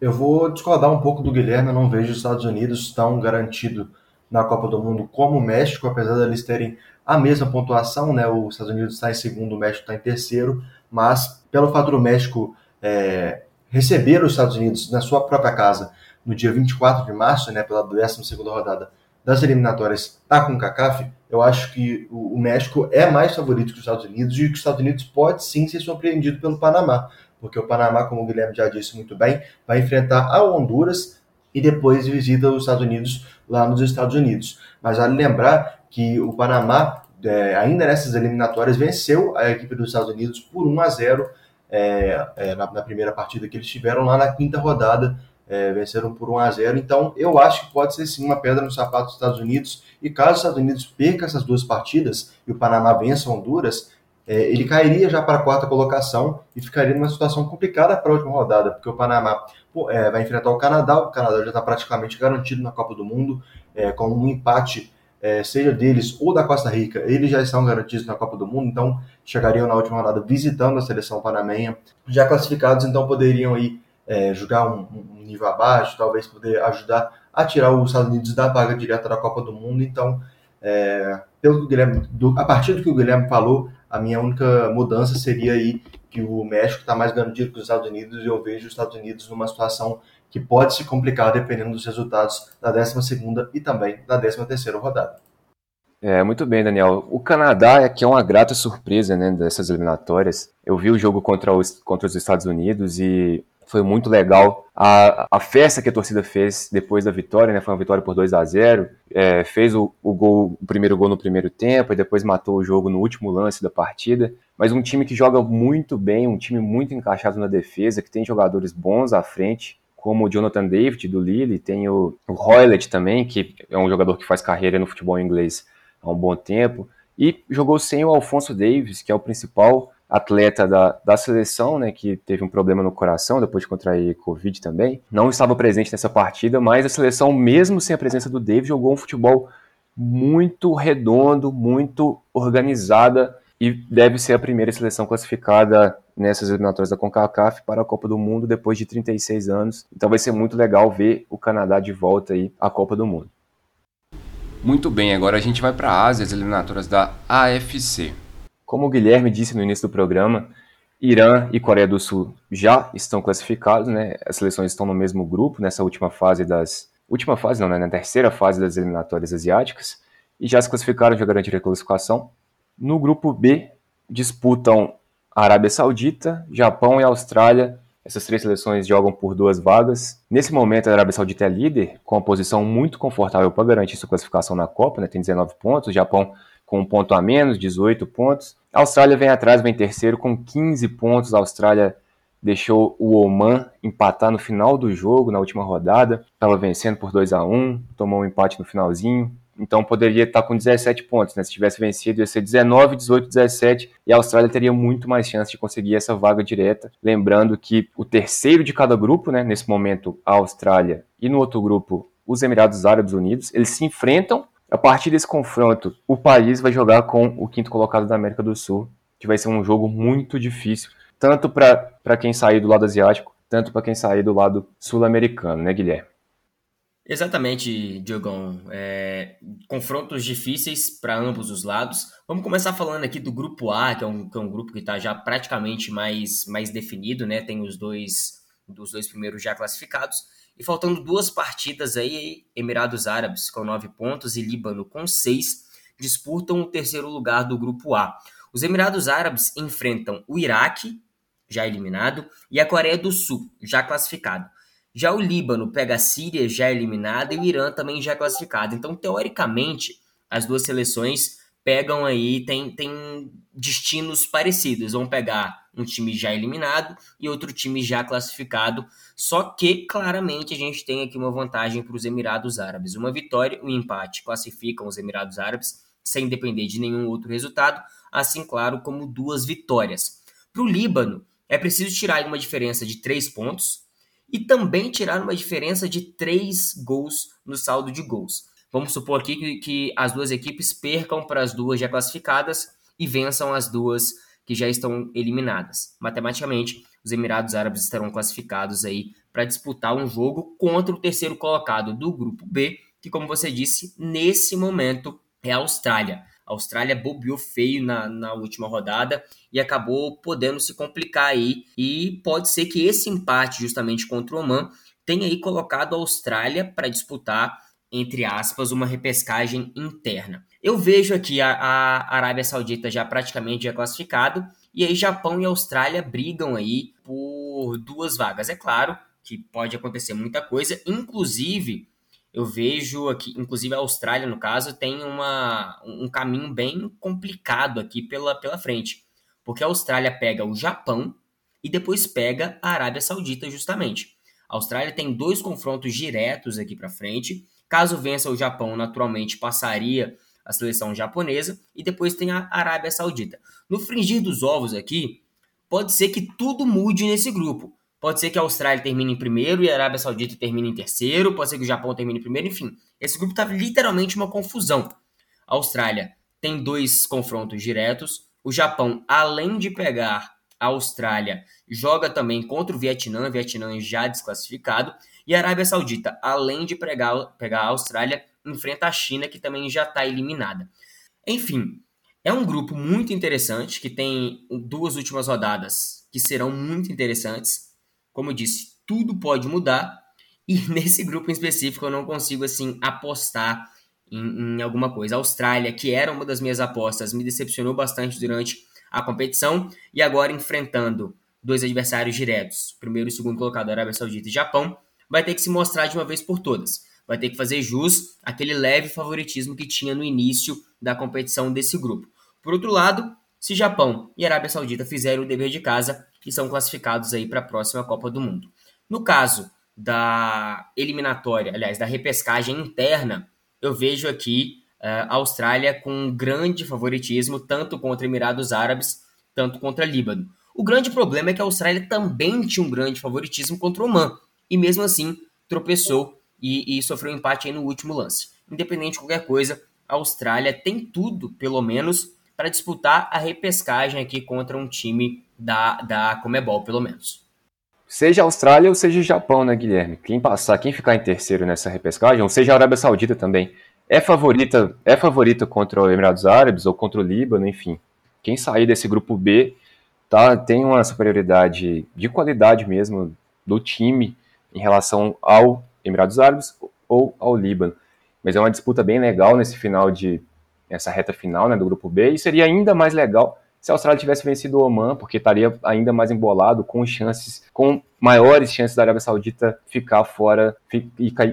Eu vou discordar um pouco do Guilherme, eu não vejo os Estados Unidos tão garantido na Copa do Mundo como o México, apesar deles terem a mesma pontuação, né? Os Estados Unidos está em segundo, o México está em terceiro, mas pelo fato do México é, receber os Estados Unidos na sua própria casa no dia 24 de março, né, pela 12 rodada das eliminatórias da CONCACAF, eu acho que o México é mais favorito que os Estados Unidos e que os Estados Unidos pode sim ser surpreendido pelo Panamá porque o Panamá, como o Guilherme já disse muito bem, vai enfrentar a Honduras e depois visita os Estados Unidos lá nos Estados Unidos. Mas vale lembrar que o Panamá, é, ainda nessas eliminatórias, venceu a equipe dos Estados Unidos por 1 a 0 é, é, na, na, primeira partida que eles tiveram lá na quinta rodada. É, venceram por 1 a 0 Então, eu acho que pode ser sim uma pedra no sapato dos Estados Unidos. E caso os Estados Unidos perca essas duas partidas e o Panamá vença Honduras, é, ele cairia já para a quarta colocação e ficaria numa situação complicada para a última rodada, porque o Panamá pô, é, vai enfrentar o Canadá, o Canadá já está praticamente garantido na Copa do Mundo, é, com um empate, é, seja deles ou da Costa Rica, eles já estão garantidos na Copa do Mundo, então chegariam na última rodada visitando a seleção panamenha, já classificados, então poderiam aí é, jogar um, um nível abaixo, talvez poder ajudar a tirar os Estados Unidos da vaga direta da Copa do Mundo, então é, pelo Guilherme, do, a partir do que o Guilherme falou, a minha única mudança seria aí que o México está mais ganhando dinheiro que os Estados Unidos e eu vejo os Estados Unidos numa situação que pode se complicar dependendo dos resultados da 12 e também da 13 rodada. É, muito bem, Daniel. O Canadá é que é uma grata surpresa né, dessas eliminatórias. Eu vi o jogo contra os, contra os Estados Unidos e foi muito legal. A, a festa que a torcida fez depois da vitória, né, foi uma vitória por 2 a 0 é, fez o, o, gol, o primeiro gol no primeiro tempo e depois matou o jogo no último lance da partida. Mas um time que joga muito bem, um time muito encaixado na defesa, que tem jogadores bons à frente, como o Jonathan David do Lille, tem o, o também, que é um jogador que faz carreira no futebol inglês há um bom tempo, e jogou sem o Alfonso Davis, que é o principal atleta da, da seleção, né, que teve um problema no coração depois de contrair Covid também. Não estava presente nessa partida, mas a seleção, mesmo sem a presença do Davis, jogou um futebol muito redondo, muito organizada e deve ser a primeira seleção classificada nessas eliminatórias da CONCACAF para a Copa do Mundo depois de 36 anos. Então vai ser muito legal ver o Canadá de volta aí à Copa do Mundo. Muito bem, agora a gente vai para a Ásia, as eliminatórias da AFC. Como o Guilherme disse no início do programa, Irã e Coreia do Sul já estão classificados, né? As seleções estão no mesmo grupo nessa última fase das última fase não, né? Na terceira fase das eliminatórias asiáticas e já se classificaram, já garantiram a classificação. No grupo B disputam a Arábia Saudita, Japão e Austrália essas três seleções jogam por duas vagas. Nesse momento, a Arábia Saudita é líder, com uma posição muito confortável para garantir sua classificação na Copa, né? tem 19 pontos. O Japão com um ponto a menos, 18 pontos. A Austrália vem atrás, vem terceiro com 15 pontos. A Austrália deixou o Oman empatar no final do jogo, na última rodada. Estava vencendo por 2 a 1 tomou um empate no finalzinho. Então poderia estar com 17 pontos, né? Se tivesse vencido ia ser 19, 18, 17 e a Austrália teria muito mais chance de conseguir essa vaga direta. Lembrando que o terceiro de cada grupo, né? Nesse momento a Austrália e no outro grupo os Emirados Árabes Unidos, eles se enfrentam. A partir desse confronto, o país vai jogar com o quinto colocado da América do Sul, que vai ser um jogo muito difícil, tanto para quem sair do lado asiático, tanto para quem sair do lado sul-americano, né, Guilherme? Exatamente, Diogão. É, confrontos difíceis para ambos os lados. Vamos começar falando aqui do grupo A, que é um, que é um grupo que está já praticamente mais, mais definido, né? Tem os dois dos dois primeiros já classificados. E faltando duas partidas aí, Emirados Árabes com nove pontos e Líbano com seis disputam o terceiro lugar do grupo A. Os Emirados Árabes enfrentam o Iraque, já eliminado, e a Coreia do Sul, já classificado. Já o Líbano pega a Síria já eliminada e o Irã também já classificado. Então, teoricamente, as duas seleções pegam aí, tem, tem destinos parecidos. Vão pegar um time já eliminado e outro time já classificado. Só que, claramente, a gente tem aqui uma vantagem para os Emirados Árabes. Uma vitória, um empate classificam os Emirados Árabes sem depender de nenhum outro resultado, assim, claro, como duas vitórias. Para o Líbano, é preciso tirar uma diferença de três pontos, e também tirar uma diferença de três gols no saldo de gols. Vamos supor aqui que, que as duas equipes percam para as duas já classificadas e vençam as duas que já estão eliminadas. Matematicamente, os Emirados Árabes estarão classificados aí para disputar um jogo contra o terceiro colocado do grupo B, que como você disse, nesse momento é a Austrália. A Austrália bobeou feio na, na última rodada e acabou podendo se complicar aí. E pode ser que esse empate, justamente contra o Oman, tenha aí colocado a Austrália para disputar, entre aspas, uma repescagem interna. Eu vejo aqui a, a Arábia Saudita já praticamente já classificado, e aí Japão e Austrália brigam aí por duas vagas. É claro que pode acontecer muita coisa, inclusive eu vejo aqui, inclusive a Austrália, no caso, tem uma, um caminho bem complicado aqui pela, pela frente. Porque a Austrália pega o Japão e depois pega a Arábia Saudita, justamente. A Austrália tem dois confrontos diretos aqui para frente. Caso vença o Japão, naturalmente passaria a seleção japonesa. E depois tem a Arábia Saudita. No fringir dos ovos aqui, pode ser que tudo mude nesse grupo. Pode ser que a Austrália termine em primeiro e a Arábia Saudita termine em terceiro. Pode ser que o Japão termine em primeiro. Enfim, esse grupo está literalmente uma confusão. A Austrália tem dois confrontos diretos. O Japão, além de pegar a Austrália, joga também contra o Vietnã. Vietnã já desclassificado. E a Arábia Saudita, além de pegar, pegar a Austrália, enfrenta a China, que também já está eliminada. Enfim, é um grupo muito interessante que tem duas últimas rodadas que serão muito interessantes. Como eu disse, tudo pode mudar e nesse grupo em específico eu não consigo assim apostar em, em alguma coisa. A Austrália, que era uma das minhas apostas, me decepcionou bastante durante a competição e agora enfrentando dois adversários diretos, primeiro e segundo colocado, Arábia Saudita e Japão, vai ter que se mostrar de uma vez por todas. Vai ter que fazer jus àquele leve favoritismo que tinha no início da competição desse grupo. Por outro lado, se Japão e Arábia Saudita fizerem o dever de casa e são classificados aí para a próxima Copa do Mundo. No caso da eliminatória, aliás, da repescagem interna, eu vejo aqui uh, a Austrália com um grande favoritismo, tanto contra Emirados Árabes, tanto contra Líbano. O grande problema é que a Austrália também tinha um grande favoritismo contra o Oman, e mesmo assim tropeçou e, e sofreu um empate no último lance. Independente de qualquer coisa, a Austrália tem tudo, pelo menos, para disputar a repescagem aqui contra um time da, da Comebol, pelo menos. Seja Austrália ou seja Japão, né, Guilherme? Quem passar, quem ficar em terceiro nessa repescagem, ou seja a Arábia Saudita também, é favorita, é favorita contra o Emirados Árabes ou contra o Líbano, enfim. Quem sair desse grupo B tá, tem uma superioridade de qualidade mesmo do time em relação ao Emirados Árabes ou ao Líbano. Mas é uma disputa bem legal nesse final de essa reta final né, do grupo B e seria ainda mais legal se a Austrália tivesse vencido o Oman, porque estaria ainda mais embolado, com chances, com maiores chances da Arábia Saudita ficar fora e,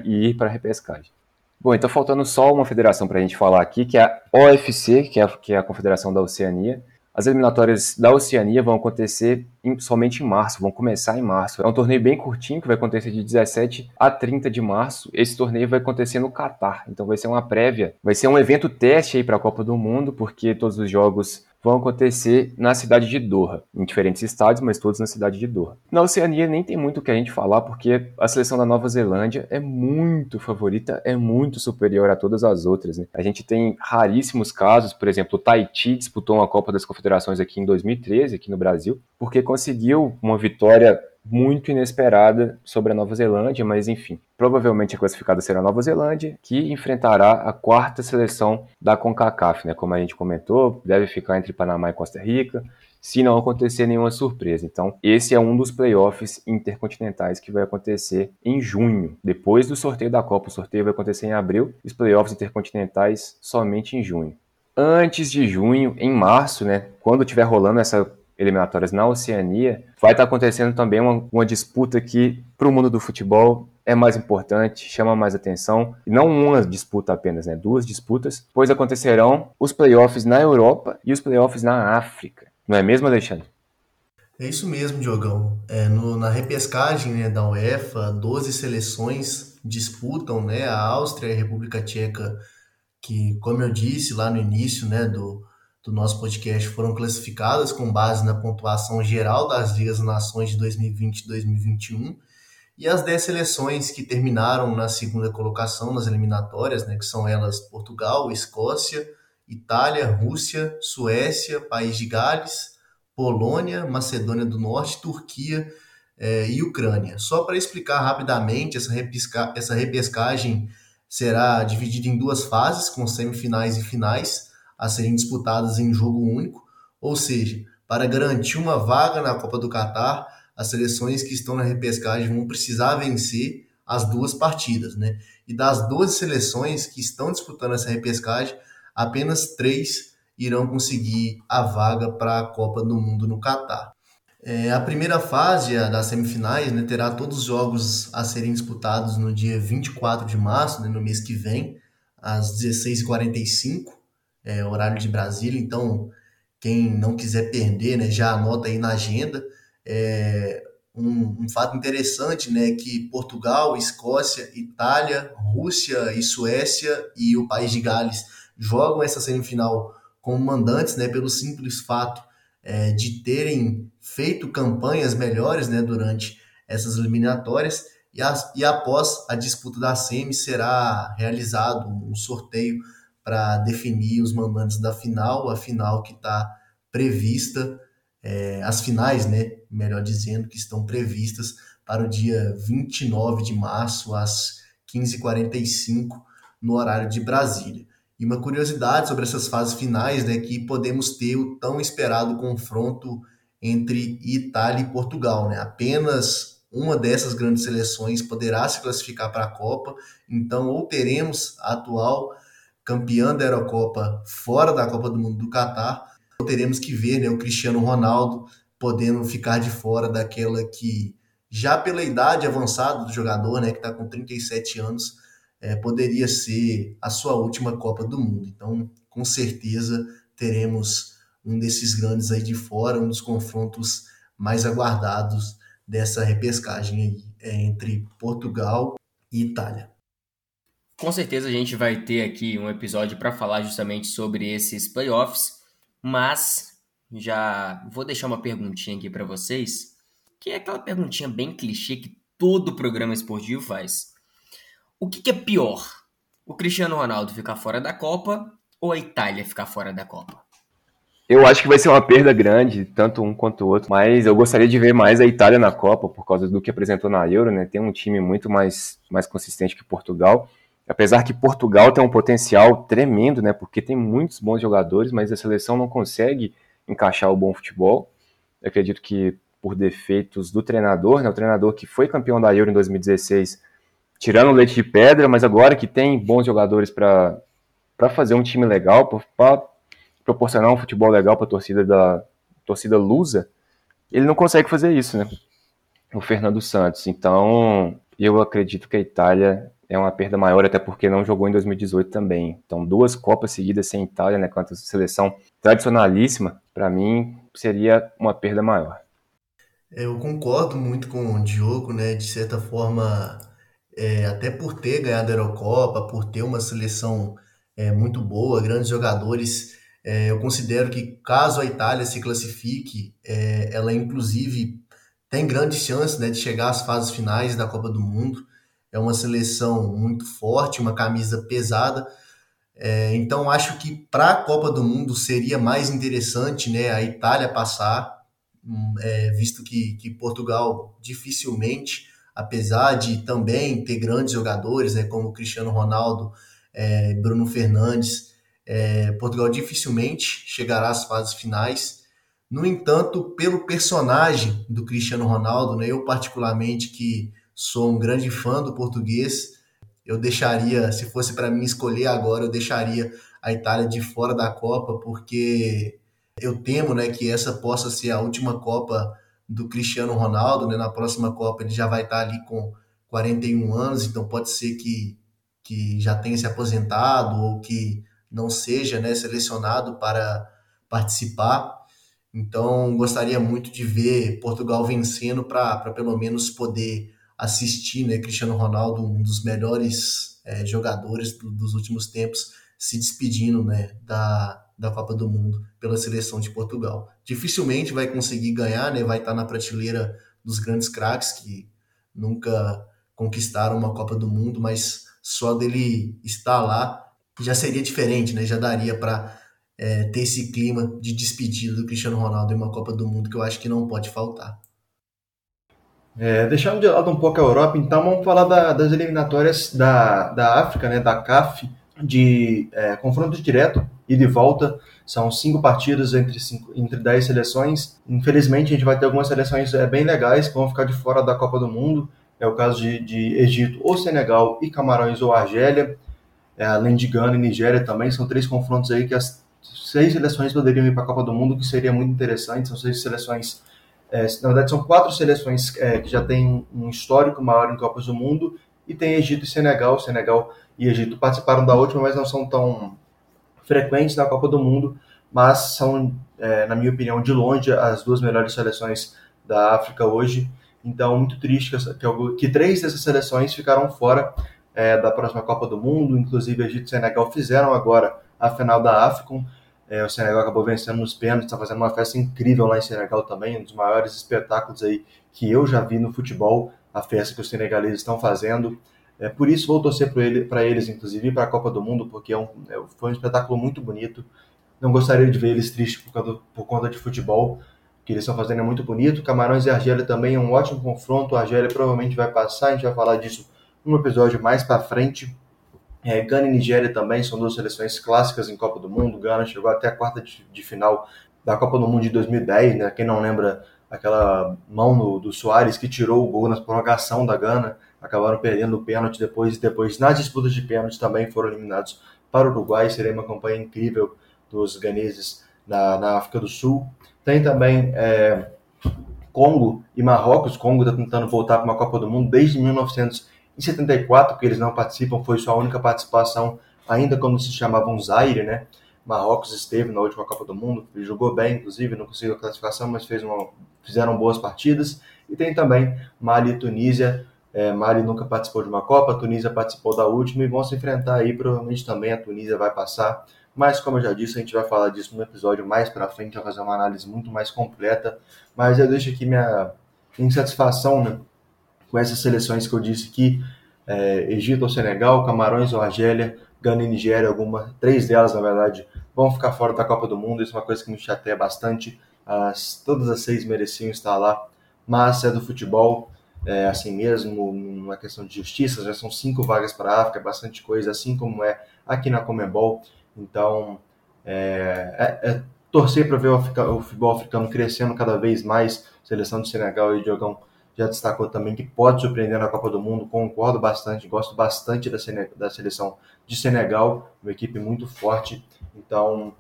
ir para a repescagem. Bom, então faltando só uma federação para a gente falar aqui, que é a OFC, que é que é a Confederação da Oceania. As eliminatórias da Oceania vão acontecer em, somente em março, vão começar em março. É um torneio bem curtinho que vai acontecer de 17 a 30 de março. Esse torneio vai acontecer no Catar, então vai ser uma prévia, vai ser um evento teste aí para a Copa do Mundo, porque todos os jogos vão acontecer na cidade de Doha, em diferentes estádios, mas todos na cidade de Doha. Na Oceania nem tem muito o que a gente falar, porque a seleção da Nova Zelândia é muito favorita, é muito superior a todas as outras. Né? A gente tem raríssimos casos, por exemplo, o Tahiti disputou uma Copa das Confederações aqui em 2013, aqui no Brasil, porque conseguiu uma vitória muito inesperada sobre a Nova Zelândia, mas enfim, provavelmente a classificada será a Nova Zelândia, que enfrentará a quarta seleção da CONCACAF, né? Como a gente comentou, deve ficar entre Panamá e Costa Rica, se não acontecer nenhuma surpresa. Então, esse é um dos playoffs intercontinentais que vai acontecer em junho, depois do sorteio da Copa. O sorteio vai acontecer em abril, os playoffs intercontinentais somente em junho. Antes de junho, em março, né, quando estiver rolando essa eliminatórias na Oceania, vai estar acontecendo também uma, uma disputa que, para o mundo do futebol, é mais importante, chama mais atenção. E não uma disputa apenas, né? Duas disputas, pois acontecerão os playoffs na Europa e os playoffs na África. Não é mesmo, Alexandre? É isso mesmo, Diogão. É, no, na repescagem né, da UEFA, 12 seleções disputam, né? A Áustria e a República Tcheca, que, como eu disse lá no início né, do, do nosso podcast foram classificadas com base na pontuação geral das Ligas Nações de 2020 e 2021 e as 10 seleções que terminaram na segunda colocação nas eliminatórias, né, que são elas Portugal, Escócia, Itália, Rússia, Suécia, País de Gales, Polônia, Macedônia do Norte, Turquia eh, e Ucrânia. Só para explicar rapidamente, essa, repesca essa repescagem será dividida em duas fases, com semifinais e finais a serem disputadas em jogo único, ou seja, para garantir uma vaga na Copa do Catar, as seleções que estão na repescagem vão precisar vencer as duas partidas, né? E das 12 seleções que estão disputando essa repescagem, apenas três irão conseguir a vaga para a Copa do Mundo no Catar. É, a primeira fase a das semifinais né, terá todos os jogos a serem disputados no dia 24 de março, né, no mês que vem, às 16h45 é, horário de Brasília, então quem não quiser perder, né, já anota aí na agenda. É, um, um, fato interessante, né, que Portugal, Escócia, Itália, Rússia e Suécia e o País de Gales jogam essa semifinal como mandantes, né, pelo simples fato é, de terem feito campanhas melhores, né, durante essas eliminatórias e, e após a disputa da semi será realizado um sorteio para definir os mandantes da final, a final que está prevista, é, as finais, né, melhor dizendo, que estão previstas para o dia 29 de março, às 15h45, no horário de Brasília. E uma curiosidade sobre essas fases finais, né, que podemos ter o tão esperado confronto entre Itália e Portugal, né? Apenas uma dessas grandes seleções poderá se classificar para a Copa, então ou teremos a atual campeã da Eurocopa fora da Copa do Mundo do Catar, ou teremos que ver né, o Cristiano Ronaldo podendo ficar de fora daquela que, já pela idade avançada do jogador, né, que está com 37 anos, é, poderia ser a sua última Copa do Mundo. Então, com certeza, teremos um desses grandes aí de fora, um dos confrontos mais aguardados dessa repescagem aí, é, entre Portugal e Itália. Com certeza a gente vai ter aqui um episódio para falar justamente sobre esses playoffs, mas já vou deixar uma perguntinha aqui para vocês, que é aquela perguntinha bem clichê que todo programa esportivo faz. O que, que é pior? O Cristiano Ronaldo ficar fora da Copa ou a Itália ficar fora da Copa? Eu acho que vai ser uma perda grande, tanto um quanto o outro, mas eu gostaria de ver mais a Itália na Copa, por causa do que apresentou na Euro, né? Tem um time muito mais, mais consistente que Portugal. Apesar que Portugal tem um potencial tremendo, né? Porque tem muitos bons jogadores, mas a seleção não consegue encaixar o bom futebol. Eu acredito que por defeitos do treinador, né? O treinador que foi campeão da Euro em 2016 tirando o leite de pedra, mas agora que tem bons jogadores para fazer um time legal, para proporcionar um futebol legal para a torcida da torcida lusa, ele não consegue fazer isso, né? O Fernando Santos. Então, eu acredito que a Itália é uma perda maior, até porque não jogou em 2018 também. Então, duas Copas seguidas sem Itália, né, quanto a seleção tradicionalíssima, para mim seria uma perda maior. Eu concordo muito com o Diogo, né? De certa forma, é, até por ter ganhado a Eurocopa, por ter uma seleção é, muito boa, grandes jogadores, é, eu considero que caso a Itália se classifique, é, ela inclusive tem grandes chances né, de chegar às fases finais da Copa do Mundo. É uma seleção muito forte, uma camisa pesada. É, então acho que para a Copa do Mundo seria mais interessante né, a Itália passar, hum, é, visto que, que Portugal dificilmente apesar de também ter grandes jogadores, né, como Cristiano Ronaldo, é, Bruno Fernandes, é, Portugal dificilmente chegará às fases finais. No entanto, pelo personagem do Cristiano Ronaldo, né, eu particularmente que sou um grande fã do português, eu deixaria, se fosse para mim escolher agora, eu deixaria a Itália de fora da Copa, porque eu temo né, que essa possa ser a última Copa do Cristiano Ronaldo, né? Na próxima Copa ele já vai estar ali com 41 anos, então pode ser que, que já tenha se aposentado ou que não seja né, selecionado para participar. Então gostaria muito de ver Portugal vencendo para pelo menos poder assistir né, Cristiano Ronaldo, um dos melhores é, jogadores do, dos últimos tempos, se despedindo né, da, da Copa do Mundo pela seleção de Portugal. Dificilmente vai conseguir ganhar, né? Vai estar na prateleira dos grandes craques que nunca conquistaram uma Copa do Mundo, mas só dele estar lá já seria diferente, né? Já daria para é, ter esse clima de despedida do Cristiano Ronaldo em uma Copa do Mundo que eu acho que não pode faltar. É, deixando de lado um pouco a Europa, então vamos falar da, das eliminatórias da, da África, né, da CAF, de é, confronto direto e de volta. São cinco partidas entre, cinco, entre dez seleções. Infelizmente, a gente vai ter algumas seleções é, bem legais que vão ficar de fora da Copa do Mundo. É o caso de, de Egito ou Senegal e Camarões ou Argélia. É, além de Gana e Nigéria também. São três confrontos aí que as seis seleções poderiam ir para a Copa do Mundo, que seria muito interessante. São seis seleções é, na verdade, são quatro seleções é, que já têm um histórico maior em Copas do Mundo e tem Egito e Senegal. Senegal e Egito participaram da última, mas não são tão frequentes na Copa do Mundo, mas são, é, na minha opinião, de longe as duas melhores seleções da África hoje. Então, muito triste que, que três dessas seleções ficaram fora é, da próxima Copa do Mundo, inclusive Egito e Senegal fizeram agora a final da África. É, o Senegal acabou vencendo nos pênaltis, está fazendo uma festa incrível lá em Senegal também, um dos maiores espetáculos aí que eu já vi no futebol, a festa que os senegaleses estão fazendo. É, por isso vou torcer para ele, eles, inclusive, para a Copa do Mundo, porque é um, é, foi um espetáculo muito bonito. Não gostaria de ver eles tristes por, por conta de futebol, que eles estão fazendo é muito bonito. Camarões e Argélia também é um ótimo confronto. A Argélia provavelmente vai passar, a gente vai falar disso num episódio mais para frente. É, Gana e Nigéria também são duas seleções clássicas em Copa do Mundo. Gana chegou até a quarta de, de final da Copa do Mundo de 2010, né? Quem não lembra aquela mão do, do Soares que tirou o gol na prorrogação da Gana, acabaram perdendo o pênalti depois, depois nas disputas de pênalti também foram eliminados para o Uruguai, seria uma campanha incrível dos ganeses na, na África do Sul. Tem também é, Congo e Marrocos, Congo está tentando voltar para uma Copa do Mundo desde 1974, que eles não participam, foi sua única participação ainda quando se chamavam Zaire, né? Marrocos esteve na última Copa do Mundo, jogou bem, inclusive, não conseguiu a classificação, mas fez uma, fizeram boas partidas. E tem também Mali e Tunísia. É, Mali nunca participou de uma Copa, Tunísia participou da última e vão se enfrentar aí. Provavelmente também a Tunísia vai passar. Mas, como eu já disse, a gente vai falar disso no episódio mais para frente, vai fazer uma análise muito mais completa. Mas eu deixo aqui minha insatisfação né, com essas seleções que eu disse que é, Egito ou Senegal, Camarões ou Argélia, Gana e Nigéria, alguma, três delas, na verdade, vão ficar fora da Copa do Mundo. Isso é uma coisa que me chateia bastante. As, todas as seis mereciam estar lá, mas é do futebol, é assim mesmo, uma questão de justiça. Já são cinco vagas para a África, é bastante coisa, assim como é aqui na Comebol. Então, é, é, é torcer para ver o, o, futebol africano crescendo cada vez mais. Seleção do Senegal e Diogão já destacou também que pode surpreender na Copa do Mundo. Concordo bastante, gosto bastante da, da seleção de Senegal, uma equipe muito forte. Então,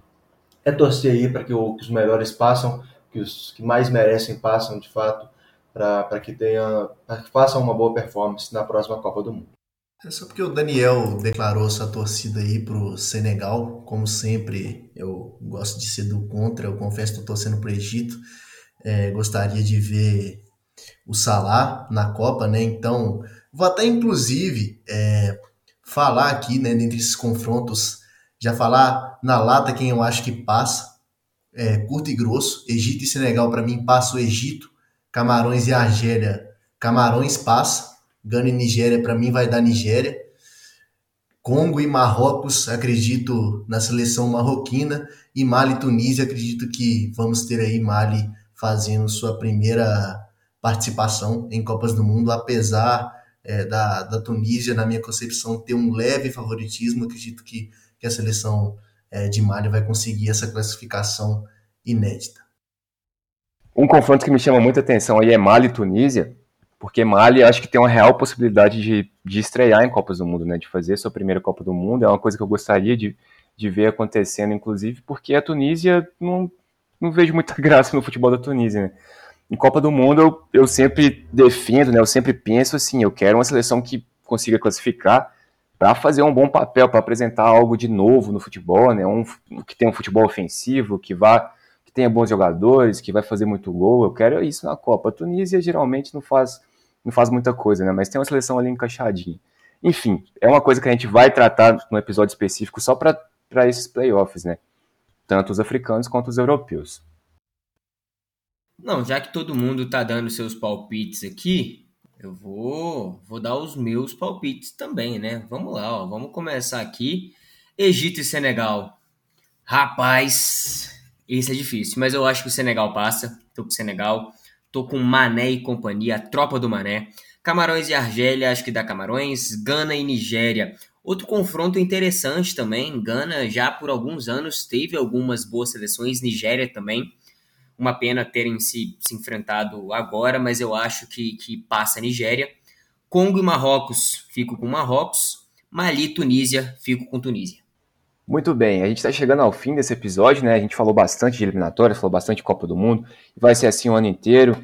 é torcer aí para que, que, os melhores passam, que os que mais merecem passam de fato, para que tenha, que façam uma boa performance na próxima Copa do Mundo. É só porque o Daniel declarou sua torcida aí pro Senegal, como sempre, eu gosto de ser do contra, eu confesso que estou torcendo pro Egito. É, gostaria de ver o Salah na Copa, né? Então, vou até inclusive é, falar aqui, né, dentre esses confrontos, já falar na lata quem eu acho que passa, é, curto e grosso. Egito e Senegal, para mim, passa o Egito. Camarões e Argélia, Camarões passa. Gana e Nigéria, para mim, vai dar Nigéria. Congo e Marrocos, acredito na seleção marroquina. E Mali e Tunísia, acredito que vamos ter aí Mali fazendo sua primeira participação em Copas do Mundo, apesar é, da, da Tunísia, na minha concepção, ter um leve favoritismo. Acredito que, que a seleção é, de Mali vai conseguir essa classificação inédita. Um confronto que me chama muita atenção aí é Mali e Tunísia, porque Mali acho que tem uma real possibilidade de, de estrear em Copas do Mundo, né, de fazer sua primeira Copa do Mundo. É uma coisa que eu gostaria de, de ver acontecendo, inclusive, porque a Tunísia não, não vejo muita graça no futebol da Tunísia, né? Em Copa do Mundo eu, eu sempre defendo, né? Eu sempre penso assim, eu quero uma seleção que consiga classificar para fazer um bom papel, para apresentar algo de novo no futebol, né? Um que tenha um futebol ofensivo, que vá que tenha bons jogadores, que vai fazer muito gol. Eu quero isso na Copa. A Tunísia geralmente não faz não faz muita coisa, né? Mas tem uma seleção ali encaixadinha. Enfim, é uma coisa que a gente vai tratar no episódio específico só para esses playoffs, né? Tanto os africanos quanto os europeus. Não, já que todo mundo tá dando seus palpites aqui, eu vou, vou dar os meus palpites também, né? Vamos lá, ó, vamos começar aqui. Egito e Senegal. Rapaz, esse é difícil, mas eu acho que o Senegal passa. Tô com o Senegal. Tô com Mané e companhia, a tropa do Mané. Camarões e Argélia, acho que dá Camarões. Gana e Nigéria. Outro confronto interessante também. Gana já por alguns anos teve algumas boas seleções. Nigéria também. Uma pena terem se, se enfrentado agora, mas eu acho que, que passa a Nigéria. Congo e Marrocos, fico com Marrocos. Mali e Tunísia, fico com Tunísia. Muito bem, a gente está chegando ao fim desse episódio, né? A gente falou bastante de eliminatória, falou bastante de Copa do Mundo, vai ser assim o ano inteiro.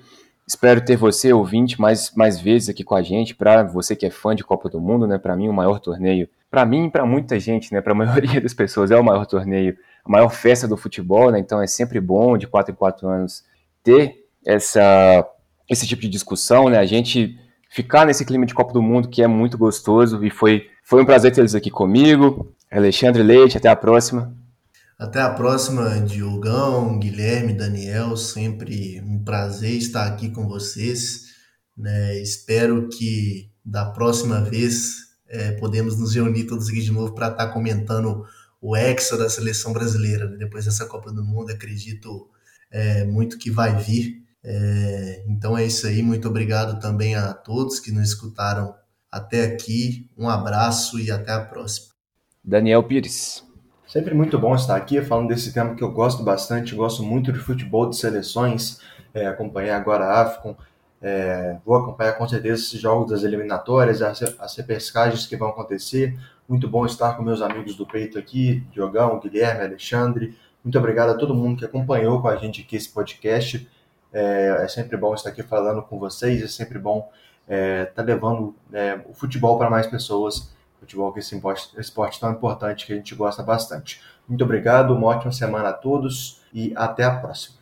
Espero ter você, ouvinte, mais, mais vezes aqui com a gente, para você que é fã de Copa do Mundo, né? Para mim, o maior torneio, para mim e para muita gente, né? Para a maioria das pessoas, é o maior torneio a maior festa do futebol, né? Então é sempre bom de quatro em quatro anos ter essa esse tipo de discussão, né? A gente ficar nesse clima de Copa do Mundo que é muito gostoso e foi foi um prazer ter eles aqui comigo. Alexandre Leite, até a próxima. Até a próxima, Diogão, Guilherme, Daniel, sempre um prazer estar aqui com vocês. Né? Espero que da próxima vez é, podemos nos reunir todos aqui de novo para estar comentando o hexa da seleção brasileira. Né? Depois dessa Copa do Mundo, acredito é, muito que vai vir. É, então é isso aí. Muito obrigado também a todos que nos escutaram até aqui. Um abraço e até a próxima. Daniel Pires. Sempre muito bom estar aqui falando desse tema que eu gosto bastante, gosto muito de futebol de seleções, é, acompanhei agora a AFCON, é, vou acompanhar com certeza esses jogos das eliminatórias, as, as repescagens que vão acontecer. Muito bom estar com meus amigos do peito aqui, Diogão, Guilherme, Alexandre. Muito obrigado a todo mundo que acompanhou com a gente aqui esse podcast. É, é sempre bom estar aqui falando com vocês, é sempre bom estar é, tá levando é, o futebol para mais pessoas. Futebol que é esse esporte tão importante que a gente gosta bastante. Muito obrigado, uma ótima semana a todos e até a próxima.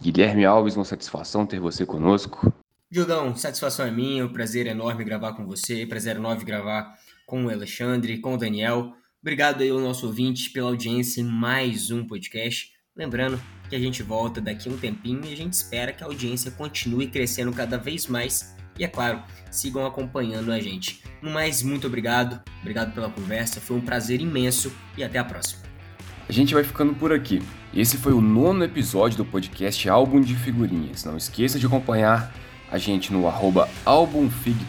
Guilherme Alves, uma satisfação ter você conosco. Diogão, satisfação é minha, um prazer enorme gravar com você, prazer enorme gravar com o Alexandre, com o Daniel. Obrigado aí ao nosso ouvinte pela audiência em mais um podcast. Lembrando que a gente volta daqui a um tempinho e a gente espera que a audiência continue crescendo cada vez mais. E é claro, sigam acompanhando a gente. No mais, muito obrigado. Obrigado pela conversa, foi um prazer imenso e até a próxima. A gente vai ficando por aqui. Esse foi o nono episódio do podcast Álbum de Figurinhas. Não esqueça de acompanhar a gente no arroba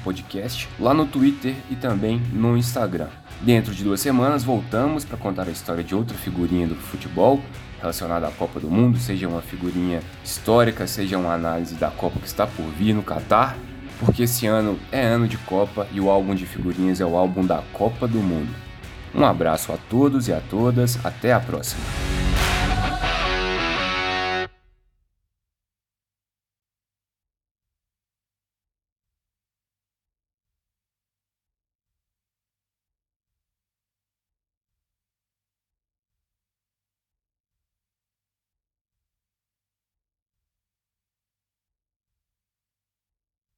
Podcast, lá no Twitter e também no Instagram. Dentro de duas semanas voltamos para contar a história de outra figurinha do futebol relacionada à Copa do Mundo, seja uma figurinha histórica, seja uma análise da Copa que está por vir no Catar, porque esse ano é ano de Copa e o álbum de figurinhas é o álbum da Copa do Mundo. Um abraço a todos e a todas, até a próxima.